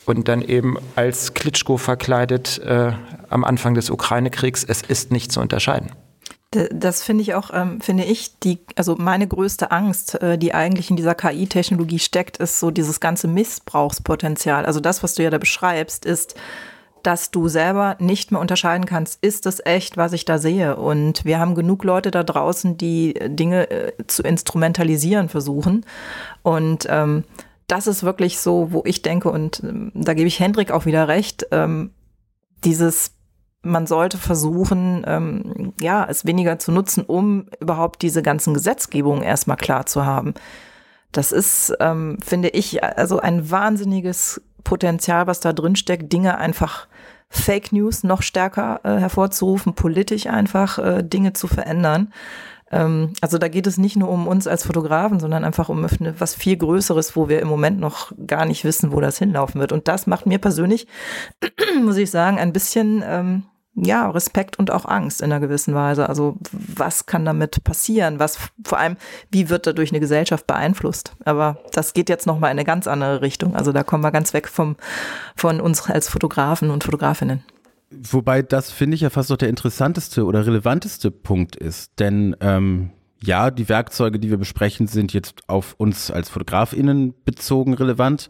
und dann eben als Klitschko verkleidet äh, am Anfang des Ukraine-Kriegs. Es ist nicht zu unterscheiden. Das finde ich auch, ähm, finde ich, die, also meine größte Angst, äh, die eigentlich in dieser KI-Technologie steckt, ist so dieses ganze Missbrauchspotenzial. Also das, was du ja da beschreibst, ist, dass du selber nicht mehr unterscheiden kannst, ist es echt, was ich da sehe. Und wir haben genug Leute da draußen, die Dinge äh, zu instrumentalisieren versuchen. Und ähm, das ist wirklich so, wo ich denke, und ähm, da gebe ich Hendrik auch wieder recht, ähm, dieses man sollte versuchen, ähm, ja, es weniger zu nutzen, um überhaupt diese ganzen Gesetzgebungen erstmal klar zu haben. Das ist, ähm, finde ich, also ein wahnsinniges Potenzial, was da drin steckt, Dinge einfach Fake News noch stärker äh, hervorzurufen, politisch einfach äh, Dinge zu verändern. Ähm, also da geht es nicht nur um uns als Fotografen, sondern einfach um was viel Größeres, wo wir im Moment noch gar nicht wissen, wo das hinlaufen wird. Und das macht mir persönlich, muss ich sagen, ein bisschen ähm, ja, Respekt und auch Angst in einer gewissen Weise. Also was kann damit passieren? Was vor allem, wie wird dadurch eine Gesellschaft beeinflusst? Aber das geht jetzt nochmal in eine ganz andere Richtung. Also da kommen wir ganz weg vom, von uns als Fotografen und Fotografinnen. Wobei das finde ich ja fast noch der interessanteste oder relevanteste Punkt ist. Denn ähm, ja, die Werkzeuge, die wir besprechen, sind jetzt auf uns als FotografInnen bezogen relevant.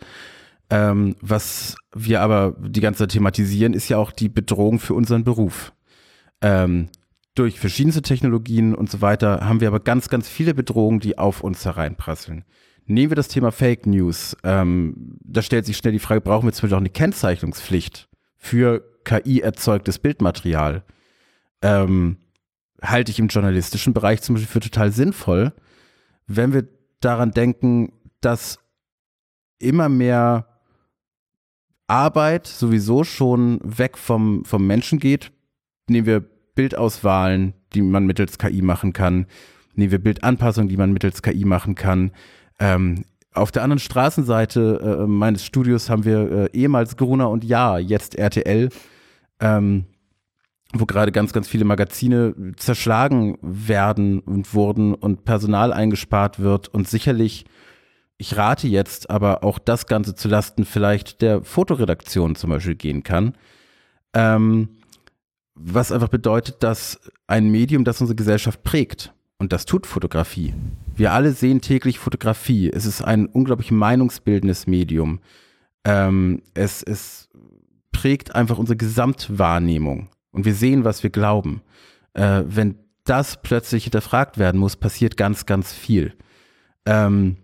Ähm, was wir aber die ganze Zeit thematisieren, ist ja auch die Bedrohung für unseren Beruf. Ähm, durch verschiedenste Technologien und so weiter haben wir aber ganz, ganz viele Bedrohungen, die auf uns hereinprasseln. Nehmen wir das Thema Fake News. Ähm, da stellt sich schnell die Frage, brauchen wir zum Beispiel auch eine Kennzeichnungspflicht für KI-erzeugtes Bildmaterial? Ähm, halte ich im journalistischen Bereich zum Beispiel für total sinnvoll, wenn wir daran denken, dass immer mehr Arbeit sowieso schon weg vom, vom Menschen geht. Nehmen wir Bildauswahlen, die man mittels KI machen kann. Nehmen wir Bildanpassungen, die man mittels KI machen kann. Ähm, auf der anderen Straßenseite äh, meines Studios haben wir äh, ehemals Gruner und Ja, jetzt RTL, ähm, wo gerade ganz, ganz viele Magazine zerschlagen werden und wurden und Personal eingespart wird und sicherlich ich rate jetzt, aber auch das Ganze zu Lasten vielleicht der Fotoredaktion zum Beispiel gehen kann. Ähm, was einfach bedeutet, dass ein Medium, das unsere Gesellschaft prägt, und das tut Fotografie. Wir alle sehen täglich Fotografie. Es ist ein unglaublich meinungsbildendes Medium. Ähm, es, es prägt einfach unsere Gesamtwahrnehmung. Und wir sehen, was wir glauben. Äh, wenn das plötzlich hinterfragt werden muss, passiert ganz, ganz viel. Ähm,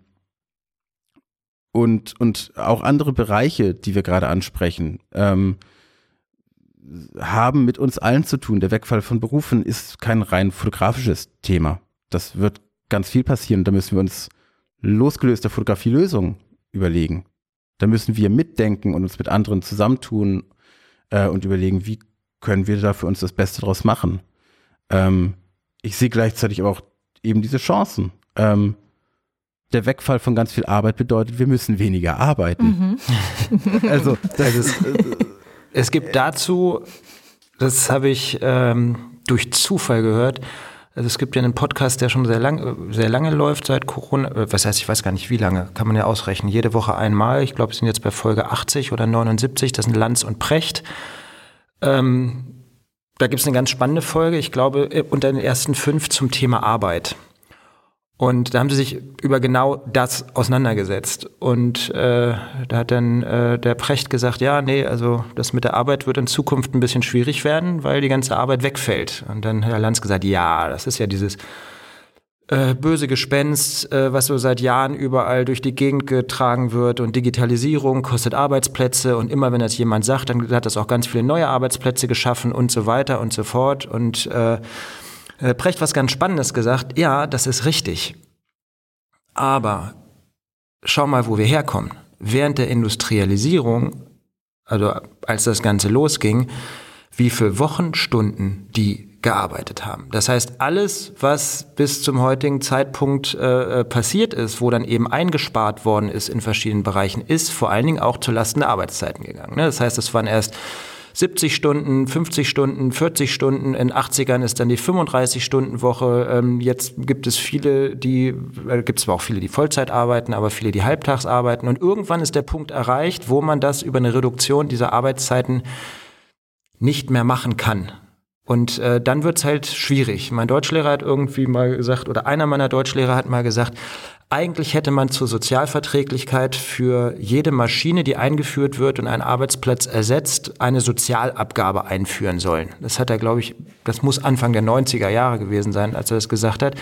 und, und auch andere Bereiche, die wir gerade ansprechen, ähm, haben mit uns allen zu tun. Der Wegfall von Berufen ist kein rein fotografisches Thema. Das wird ganz viel passieren. Da müssen wir uns losgelöste Fotografielösungen überlegen. Da müssen wir mitdenken und uns mit anderen zusammentun äh, und überlegen, wie können wir da für uns das Beste draus machen. Ähm, ich sehe gleichzeitig aber auch eben diese Chancen. Ähm, der Wegfall von ganz viel Arbeit bedeutet, wir müssen weniger arbeiten. Mhm. also, das ist, äh, es gibt dazu, das habe ich ähm, durch Zufall gehört, also es gibt ja einen Podcast, der schon sehr, lang, sehr lange läuft seit Corona. Äh, was heißt, ich weiß gar nicht wie lange, kann man ja ausrechnen. Jede Woche einmal. Ich glaube, wir sind jetzt bei Folge 80 oder 79. Das sind Lanz und Precht. Ähm, da gibt es eine ganz spannende Folge, ich glaube, äh, unter den ersten fünf zum Thema Arbeit. Und da haben sie sich über genau das auseinandergesetzt. Und äh, da hat dann äh, der Precht gesagt, ja, nee, also das mit der Arbeit wird in Zukunft ein bisschen schwierig werden, weil die ganze Arbeit wegfällt. Und dann hat Herr Lanz gesagt, ja, das ist ja dieses äh, böse Gespenst, äh, was so seit Jahren überall durch die Gegend getragen wird. Und Digitalisierung kostet Arbeitsplätze. Und immer wenn das jemand sagt, dann hat das auch ganz viele neue Arbeitsplätze geschaffen und so weiter und so fort. Und äh, äh, Precht was ganz Spannendes gesagt. Ja, das ist richtig. Aber schau mal, wo wir herkommen. Während der Industrialisierung, also als das Ganze losging, wie viele Wochenstunden die gearbeitet haben. Das heißt, alles, was bis zum heutigen Zeitpunkt äh, äh passiert ist, wo dann eben eingespart worden ist in verschiedenen Bereichen, ist vor allen Dingen auch zulasten der Arbeitszeiten gegangen. Ne? Das heißt, es waren erst 70 Stunden, 50 Stunden, 40 Stunden. In 80ern ist dann die 35-Stunden-Woche. Ähm, jetzt gibt es viele, die, äh, gibt es zwar auch viele, die Vollzeit arbeiten, aber viele, die halbtags arbeiten. Und irgendwann ist der Punkt erreicht, wo man das über eine Reduktion dieser Arbeitszeiten nicht mehr machen kann. Und äh, dann wird's halt schwierig. Mein Deutschlehrer hat irgendwie mal gesagt, oder einer meiner Deutschlehrer hat mal gesagt, eigentlich hätte man zur Sozialverträglichkeit für jede Maschine, die eingeführt wird und einen Arbeitsplatz ersetzt, eine Sozialabgabe einführen sollen. Das hat er, glaube ich, das muss Anfang der 90er Jahre gewesen sein, als er das gesagt hat.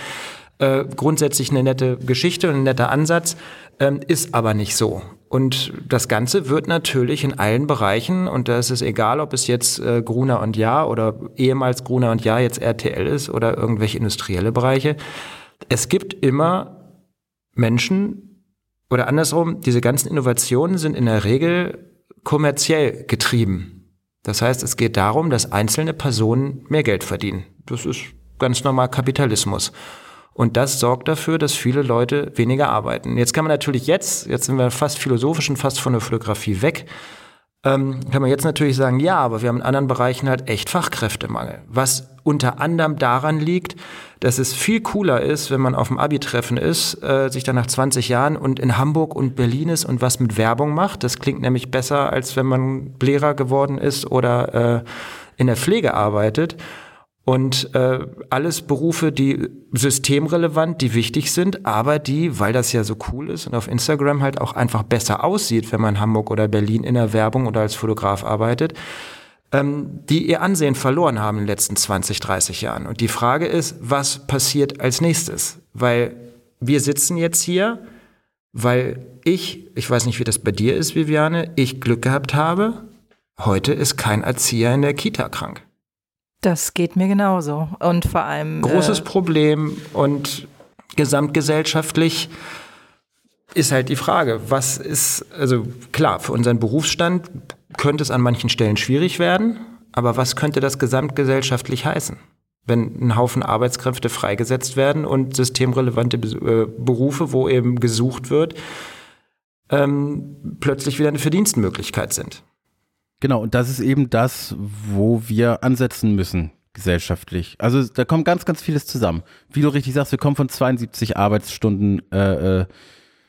Äh, grundsätzlich eine nette Geschichte und ein netter Ansatz, ähm, ist aber nicht so. Und das Ganze wird natürlich in allen Bereichen, und da ist es egal, ob es jetzt äh, Gruner und Ja oder ehemals Gruner und Ja jetzt RTL ist oder irgendwelche industrielle Bereiche, es gibt immer Menschen oder andersrum, diese ganzen Innovationen sind in der Regel kommerziell getrieben. Das heißt, es geht darum, dass einzelne Personen mehr Geld verdienen. Das ist ganz normal Kapitalismus. Und das sorgt dafür, dass viele Leute weniger arbeiten. Jetzt kann man natürlich jetzt, jetzt sind wir fast philosophisch und fast von der Fotografie weg, ähm, kann man jetzt natürlich sagen, ja, aber wir haben in anderen Bereichen halt echt Fachkräftemangel. Was unter anderem daran liegt, dass es viel cooler ist, wenn man auf dem Abi-Treffen ist, äh, sich dann nach 20 Jahren und in Hamburg und Berlin ist und was mit Werbung macht. Das klingt nämlich besser, als wenn man Lehrer geworden ist oder äh, in der Pflege arbeitet. Und äh, alles Berufe, die systemrelevant, die wichtig sind, aber die, weil das ja so cool ist und auf Instagram halt auch einfach besser aussieht, wenn man Hamburg oder Berlin in der Werbung oder als Fotograf arbeitet, ähm, die ihr Ansehen verloren haben in den letzten 20, 30 Jahren. Und die Frage ist, was passiert als nächstes? Weil wir sitzen jetzt hier, weil ich, ich weiß nicht, wie das bei dir ist, Viviane, ich Glück gehabt habe, heute ist kein Erzieher in der Kita krank. Das geht mir genauso. Und vor allem. Großes äh, Problem und gesamtgesellschaftlich ist halt die Frage, was ist, also klar, für unseren Berufsstand könnte es an manchen Stellen schwierig werden, aber was könnte das gesamtgesellschaftlich heißen? Wenn ein Haufen Arbeitskräfte freigesetzt werden und systemrelevante äh, Berufe, wo eben gesucht wird, ähm, plötzlich wieder eine Verdienstmöglichkeit sind. Genau, und das ist eben das, wo wir ansetzen müssen gesellschaftlich. Also da kommt ganz, ganz vieles zusammen. Wie du richtig sagst, wir kommen von 72 Arbeitsstunden. Äh,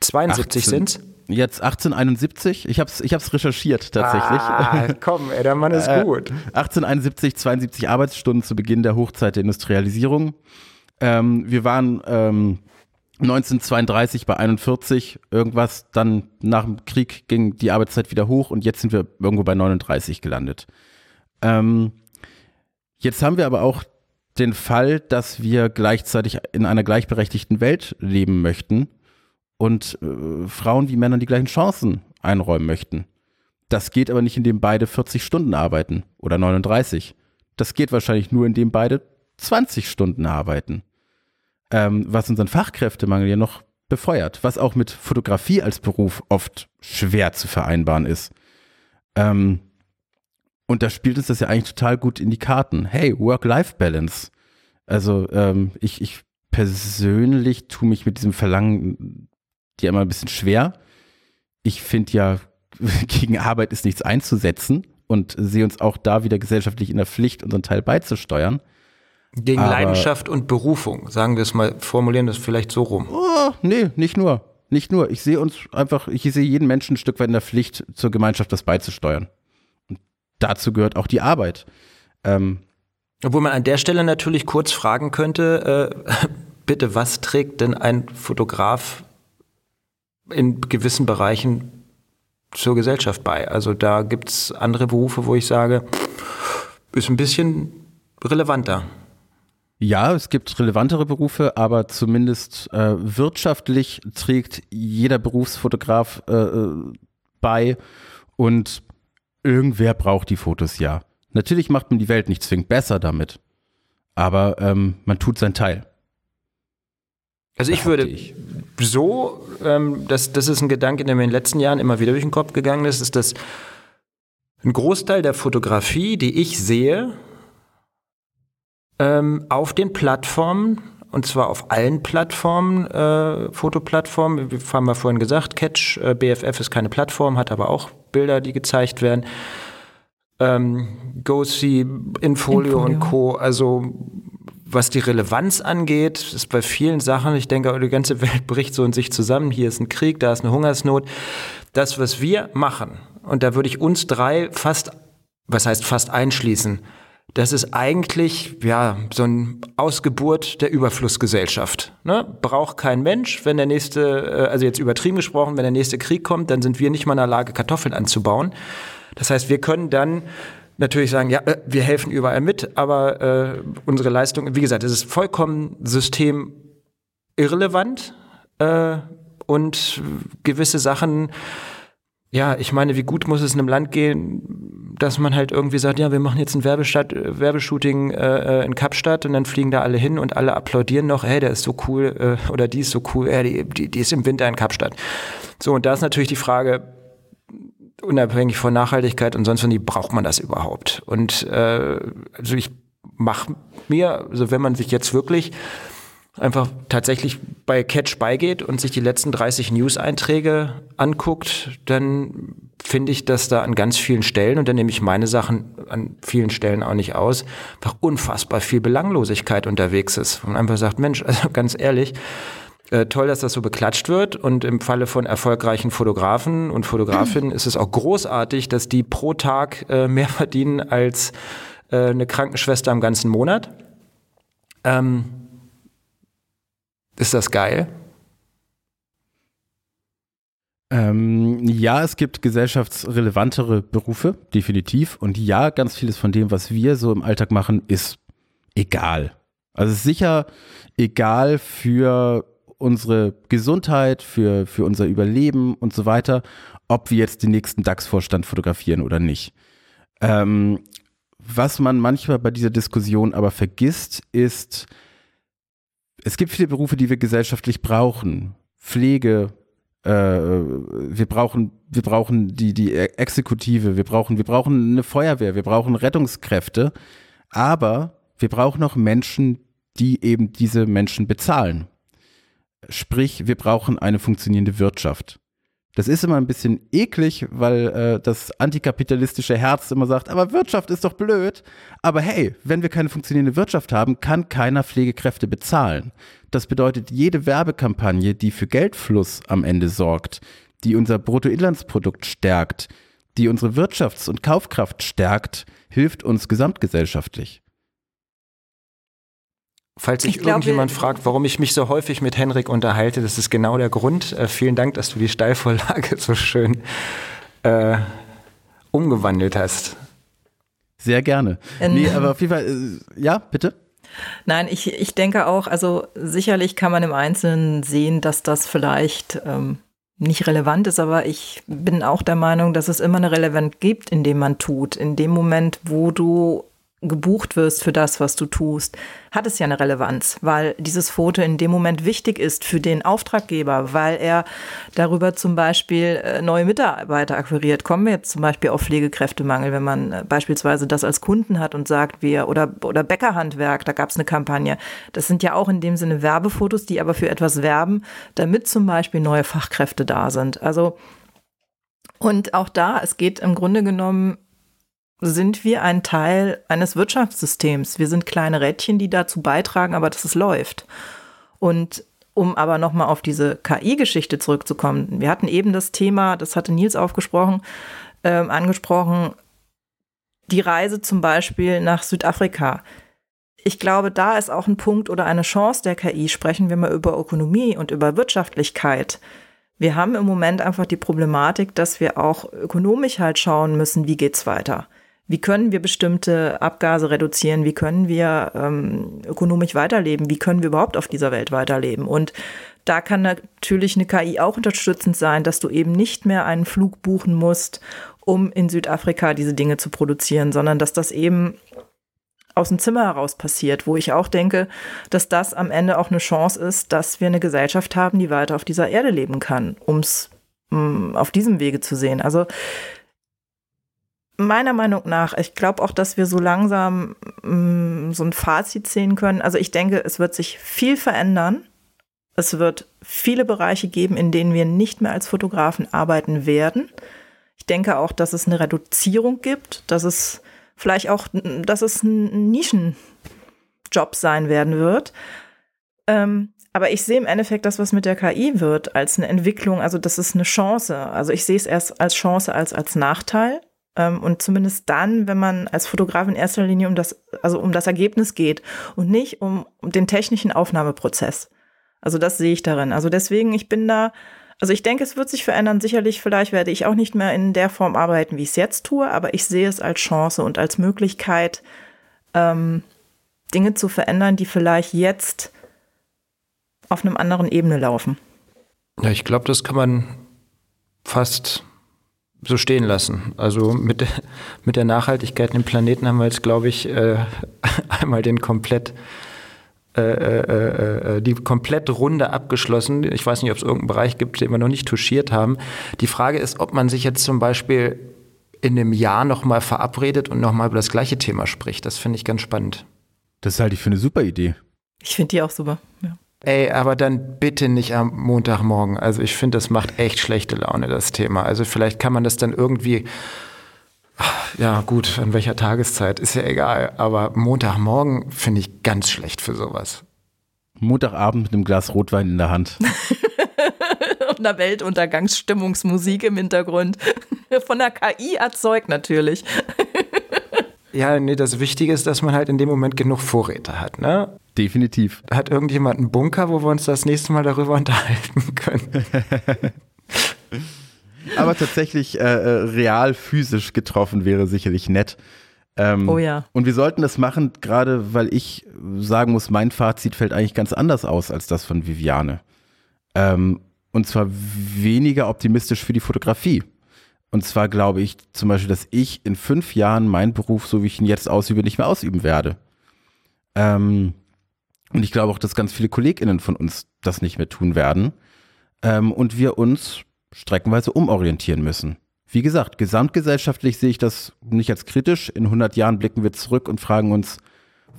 72 sind Jetzt 1871. Ich habe es ich hab's recherchiert tatsächlich. Ah, komm, ey, der Mann ist äh, gut. 1871, 72 Arbeitsstunden zu Beginn der Hochzeit der Industrialisierung. Ähm, wir waren ähm, 1932 bei 41 irgendwas, dann nach dem Krieg ging die Arbeitszeit wieder hoch und jetzt sind wir irgendwo bei 39 gelandet. Ähm, jetzt haben wir aber auch den Fall, dass wir gleichzeitig in einer gleichberechtigten Welt leben möchten und äh, Frauen wie Männern die gleichen Chancen einräumen möchten. Das geht aber nicht, indem beide 40 Stunden arbeiten oder 39. Das geht wahrscheinlich nur, indem beide 20 Stunden arbeiten ähm, was unseren Fachkräftemangel ja noch befeuert, was auch mit Fotografie als Beruf oft schwer zu vereinbaren ist. Ähm, und da spielt uns das ja eigentlich total gut in die Karten. Hey, Work-Life-Balance. Also ähm, ich, ich persönlich tue mich mit diesem Verlangen ja immer ein bisschen schwer. Ich finde ja, gegen Arbeit ist nichts einzusetzen und sehe uns auch da wieder gesellschaftlich in der Pflicht, unseren Teil beizusteuern. Gegen Aber Leidenschaft und Berufung, sagen wir es mal, formulieren das vielleicht so rum. Oh, nee, nicht nur. Nicht nur. Ich sehe uns einfach, ich sehe jeden Menschen ein Stück weit in der Pflicht, zur Gemeinschaft das beizusteuern. Und dazu gehört auch die Arbeit. Ähm, Obwohl man an der Stelle natürlich kurz fragen könnte, äh, bitte, was trägt denn ein Fotograf in gewissen Bereichen zur Gesellschaft bei? Also da gibt es andere Berufe, wo ich sage, ist ein bisschen relevanter. Ja, es gibt relevantere Berufe, aber zumindest äh, wirtschaftlich trägt jeder Berufsfotograf äh, äh, bei und irgendwer braucht die Fotos ja. Natürlich macht man die Welt nicht zwingend besser damit, aber ähm, man tut seinen Teil. Also ich würde ich. so, ähm, das, das ist ein Gedanke, der mir in den letzten Jahren immer wieder durch den Kopf gegangen ist, ist, dass ein Großteil der Fotografie, die ich sehe, ähm, auf den Plattformen, und zwar auf allen Plattformen, äh, Fotoplattformen. Wir haben wir vorhin gesagt, Catch, äh, BFF ist keine Plattform, hat aber auch Bilder, die gezeigt werden. Ähm, GoSee, Infolio, Infolio und Co. Also was die Relevanz angeht, ist bei vielen Sachen, ich denke, die ganze Welt bricht so in sich zusammen. Hier ist ein Krieg, da ist eine Hungersnot. Das, was wir machen, und da würde ich uns drei fast, was heißt fast einschließen, das ist eigentlich ja so ein Ausgeburt der Überflussgesellschaft. Ne? Braucht kein Mensch, wenn der nächste, äh, also jetzt übertrieben gesprochen, wenn der nächste Krieg kommt, dann sind wir nicht mal in der Lage, Kartoffeln anzubauen. Das heißt, wir können dann natürlich sagen, ja, äh, wir helfen überall mit, aber äh, unsere Leistung, wie gesagt, es ist vollkommen systemirrelevant äh, und gewisse Sachen ja, ich meine, wie gut muss es in einem Land gehen, dass man halt irgendwie sagt, ja, wir machen jetzt ein Werbestadt, äh, Werbeshooting äh, äh, in Kapstadt und dann fliegen da alle hin und alle applaudieren noch, hey, der ist so cool äh, oder die ist so cool, äh, die, die, die ist im Winter in Kapstadt. So, und da ist natürlich die Frage, unabhängig von Nachhaltigkeit und sonst wie braucht man das überhaupt? Und äh, also ich mache mir, also wenn man sich jetzt wirklich einfach tatsächlich bei Catch beigeht und sich die letzten 30 News-Einträge anguckt, dann finde ich, dass da an ganz vielen Stellen, und dann nehme ich meine Sachen an vielen Stellen auch nicht aus, einfach unfassbar viel Belanglosigkeit unterwegs ist. Und einfach sagt, Mensch, also ganz ehrlich, äh, toll, dass das so beklatscht wird. Und im Falle von erfolgreichen Fotografen und Fotografinnen ist es auch großartig, dass die pro Tag äh, mehr verdienen als äh, eine Krankenschwester im ganzen Monat. Ähm, ist das geil? Ähm, ja, es gibt gesellschaftsrelevantere Berufe, definitiv. Und ja, ganz vieles von dem, was wir so im Alltag machen, ist egal. Also es ist sicher egal für unsere Gesundheit, für, für unser Überleben und so weiter, ob wir jetzt den nächsten DAX-Vorstand fotografieren oder nicht. Ähm, was man manchmal bei dieser Diskussion aber vergisst, ist, es gibt viele Berufe, die wir gesellschaftlich brauchen. Pflege, äh, wir brauchen, wir brauchen die, die Exekutive, wir brauchen, wir brauchen eine Feuerwehr, wir brauchen Rettungskräfte, aber wir brauchen auch Menschen, die eben diese Menschen bezahlen. Sprich, wir brauchen eine funktionierende Wirtschaft. Das ist immer ein bisschen eklig, weil äh, das antikapitalistische Herz immer sagt, aber Wirtschaft ist doch blöd. Aber hey, wenn wir keine funktionierende Wirtschaft haben, kann keiner Pflegekräfte bezahlen. Das bedeutet, jede Werbekampagne, die für Geldfluss am Ende sorgt, die unser Bruttoinlandsprodukt stärkt, die unsere Wirtschafts- und Kaufkraft stärkt, hilft uns gesamtgesellschaftlich. Falls sich irgendjemand fragt, warum ich mich so häufig mit Henrik unterhalte, das ist genau der Grund. Äh, vielen Dank, dass du die Steilvorlage so schön äh, umgewandelt hast. Sehr gerne. In nee, aber auf jeden Fall, äh, ja, bitte. Nein, ich, ich denke auch, also sicherlich kann man im Einzelnen sehen, dass das vielleicht ähm, nicht relevant ist, aber ich bin auch der Meinung, dass es immer eine Relevanz gibt, in dem man tut. In dem Moment, wo du gebucht wirst für das, was du tust, hat es ja eine Relevanz, weil dieses Foto in dem Moment wichtig ist für den Auftraggeber, weil er darüber zum Beispiel äh, neue Mitarbeiter akquiriert. Kommen wir jetzt zum Beispiel auf Pflegekräftemangel, wenn man äh, beispielsweise das als Kunden hat und sagt, wir oder, oder Bäckerhandwerk, da gab es eine Kampagne. Das sind ja auch in dem Sinne Werbefotos, die aber für etwas werben, damit zum Beispiel neue Fachkräfte da sind. Also und auch da, es geht im Grunde genommen sind wir ein Teil eines Wirtschaftssystems. Wir sind kleine Rädchen, die dazu beitragen, aber dass es läuft. Und um aber nochmal auf diese KI-Geschichte zurückzukommen, wir hatten eben das Thema, das hatte Nils aufgesprochen, äh, angesprochen, die Reise zum Beispiel nach Südafrika. Ich glaube, da ist auch ein Punkt oder eine Chance der KI. Sprechen wir mal über Ökonomie und über Wirtschaftlichkeit. Wir haben im Moment einfach die Problematik, dass wir auch ökonomisch halt schauen müssen, wie geht's weiter. Wie können wir bestimmte Abgase reduzieren? Wie können wir ähm, ökonomisch weiterleben? Wie können wir überhaupt auf dieser Welt weiterleben? Und da kann natürlich eine KI auch unterstützend sein, dass du eben nicht mehr einen Flug buchen musst, um in Südafrika diese Dinge zu produzieren, sondern dass das eben aus dem Zimmer heraus passiert, wo ich auch denke, dass das am Ende auch eine Chance ist, dass wir eine Gesellschaft haben, die weiter auf dieser Erde leben kann, um es mm, auf diesem Wege zu sehen. Also meiner Meinung nach, ich glaube auch, dass wir so langsam mh, mm, so ein Fazit sehen können. Also ich denke, es wird sich viel verändern. Es wird viele Bereiche geben, in denen wir nicht mehr als Fotografen arbeiten werden. Ich denke auch, dass es eine Reduzierung gibt, dass es vielleicht auch, dass es ein Nischenjob sein werden wird. Ähm, aber ich sehe im Endeffekt das, was mit der KI wird, als eine Entwicklung, also das ist eine Chance. Also ich sehe es erst als Chance als als Nachteil. Ähm, und zumindest dann, wenn man als Fotograf in erster Linie um das, also um das Ergebnis geht und nicht um, um den technischen Aufnahmeprozess. Also das sehe ich darin. Also deswegen, ich bin da, also ich denke, es wird sich verändern. Sicherlich, vielleicht werde ich auch nicht mehr in der Form arbeiten, wie ich es jetzt tue, aber ich sehe es als Chance und als Möglichkeit, ähm, Dinge zu verändern, die vielleicht jetzt auf einem anderen Ebene laufen. Ja, ich glaube, das kann man fast so stehen lassen. Also mit, mit der Nachhaltigkeit im Planeten haben wir jetzt, glaube ich, äh, einmal den komplett äh, äh, äh, äh, die komplette Runde abgeschlossen. Ich weiß nicht, ob es irgendeinen Bereich gibt, den wir noch nicht touchiert haben. Die Frage ist, ob man sich jetzt zum Beispiel in einem Jahr nochmal verabredet und nochmal über das gleiche Thema spricht. Das finde ich ganz spannend. Das halte ich für eine super Idee. Ich finde die auch super. Ja. Ey, aber dann bitte nicht am Montagmorgen. Also ich finde, das macht echt schlechte Laune, das Thema. Also vielleicht kann man das dann irgendwie ja, gut, an welcher Tageszeit, ist ja egal. Aber Montagmorgen finde ich ganz schlecht für sowas. Montagabend mit einem Glas Rotwein in der Hand. Und einer Weltuntergangsstimmungsmusik im Hintergrund. Von der KI erzeugt natürlich. Ja, nee, das Wichtige ist, dass man halt in dem Moment genug Vorräte hat, ne? Definitiv. Hat irgendjemand einen Bunker, wo wir uns das nächste Mal darüber unterhalten können? Aber tatsächlich äh, äh, real physisch getroffen wäre sicherlich nett. Ähm, oh ja. Und wir sollten das machen, gerade weil ich sagen muss, mein Fazit fällt eigentlich ganz anders aus als das von Viviane. Ähm, und zwar weniger optimistisch für die Fotografie. Und zwar glaube ich zum Beispiel, dass ich in fünf Jahren meinen Beruf, so wie ich ihn jetzt ausübe, nicht mehr ausüben werde. Ähm, und ich glaube auch, dass ganz viele KollegInnen von uns das nicht mehr tun werden. Ähm, und wir uns streckenweise umorientieren müssen. Wie gesagt, gesamtgesellschaftlich sehe ich das nicht als kritisch. In 100 Jahren blicken wir zurück und fragen uns,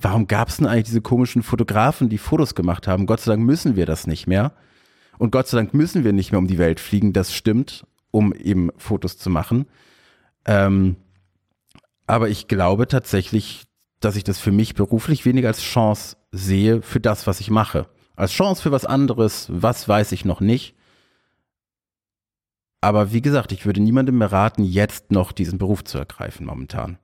warum gab es denn eigentlich diese komischen Fotografen, die Fotos gemacht haben? Gott sei Dank müssen wir das nicht mehr. Und Gott sei Dank müssen wir nicht mehr um die Welt fliegen, das stimmt, um eben Fotos zu machen. Ähm, aber ich glaube tatsächlich, dass ich das für mich beruflich weniger als Chance sehe für das, was ich mache. Als Chance für was anderes, was weiß ich noch nicht. Aber wie gesagt, ich würde niemandem mehr raten, jetzt noch diesen Beruf zu ergreifen momentan.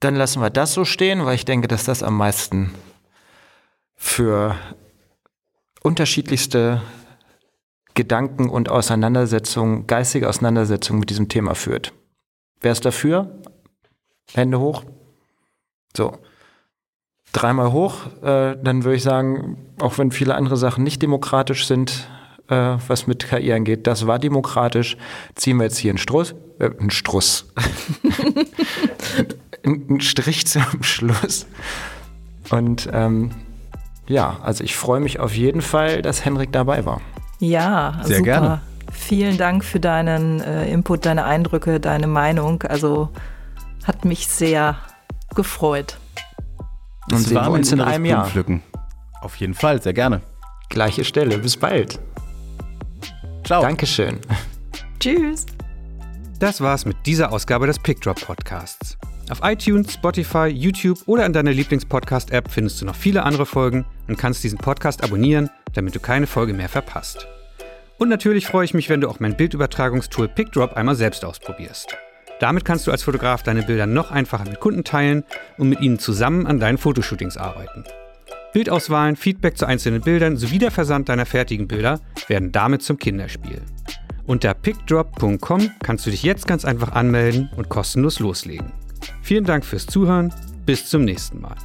Dann lassen wir das so stehen, weil ich denke, dass das am meisten für unterschiedlichste Gedanken und Auseinandersetzungen, geistige Auseinandersetzungen mit diesem Thema führt. Wer ist dafür? Hände hoch. So. Dreimal hoch, äh, dann würde ich sagen, auch wenn viele andere Sachen nicht demokratisch sind, äh, was mit KI angeht. Das war demokratisch. Ziehen wir jetzt hier einen Struss, äh, einen Struss. einen Strich zum Schluss. Und ähm, ja, also ich freue mich auf jeden Fall, dass Henrik dabei war. Ja, sehr super. gerne. Vielen Dank für deinen äh, Input, deine Eindrücke, deine Meinung. Also hat mich sehr gefreut. Und sehen wir uns in einem Jahr. Pflücken. Auf jeden Fall, sehr gerne. Gleiche Stelle. Bis bald. Ciao. Dankeschön. Tschüss. Das war's mit dieser Ausgabe des PickDrop Podcasts. Auf iTunes, Spotify, YouTube oder in deiner Lieblingspodcast-App findest du noch viele andere Folgen und kannst diesen Podcast abonnieren, damit du keine Folge mehr verpasst. Und natürlich freue ich mich, wenn du auch mein Bildübertragungstool PickDrop einmal selbst ausprobierst. Damit kannst du als Fotograf deine Bilder noch einfacher mit Kunden teilen und mit ihnen zusammen an deinen Fotoshootings arbeiten. Bildauswahlen, Feedback zu einzelnen Bildern sowie der Versand deiner fertigen Bilder werden damit zum Kinderspiel. Unter pickdrop.com kannst du dich jetzt ganz einfach anmelden und kostenlos loslegen. Vielen Dank fürs Zuhören, bis zum nächsten Mal.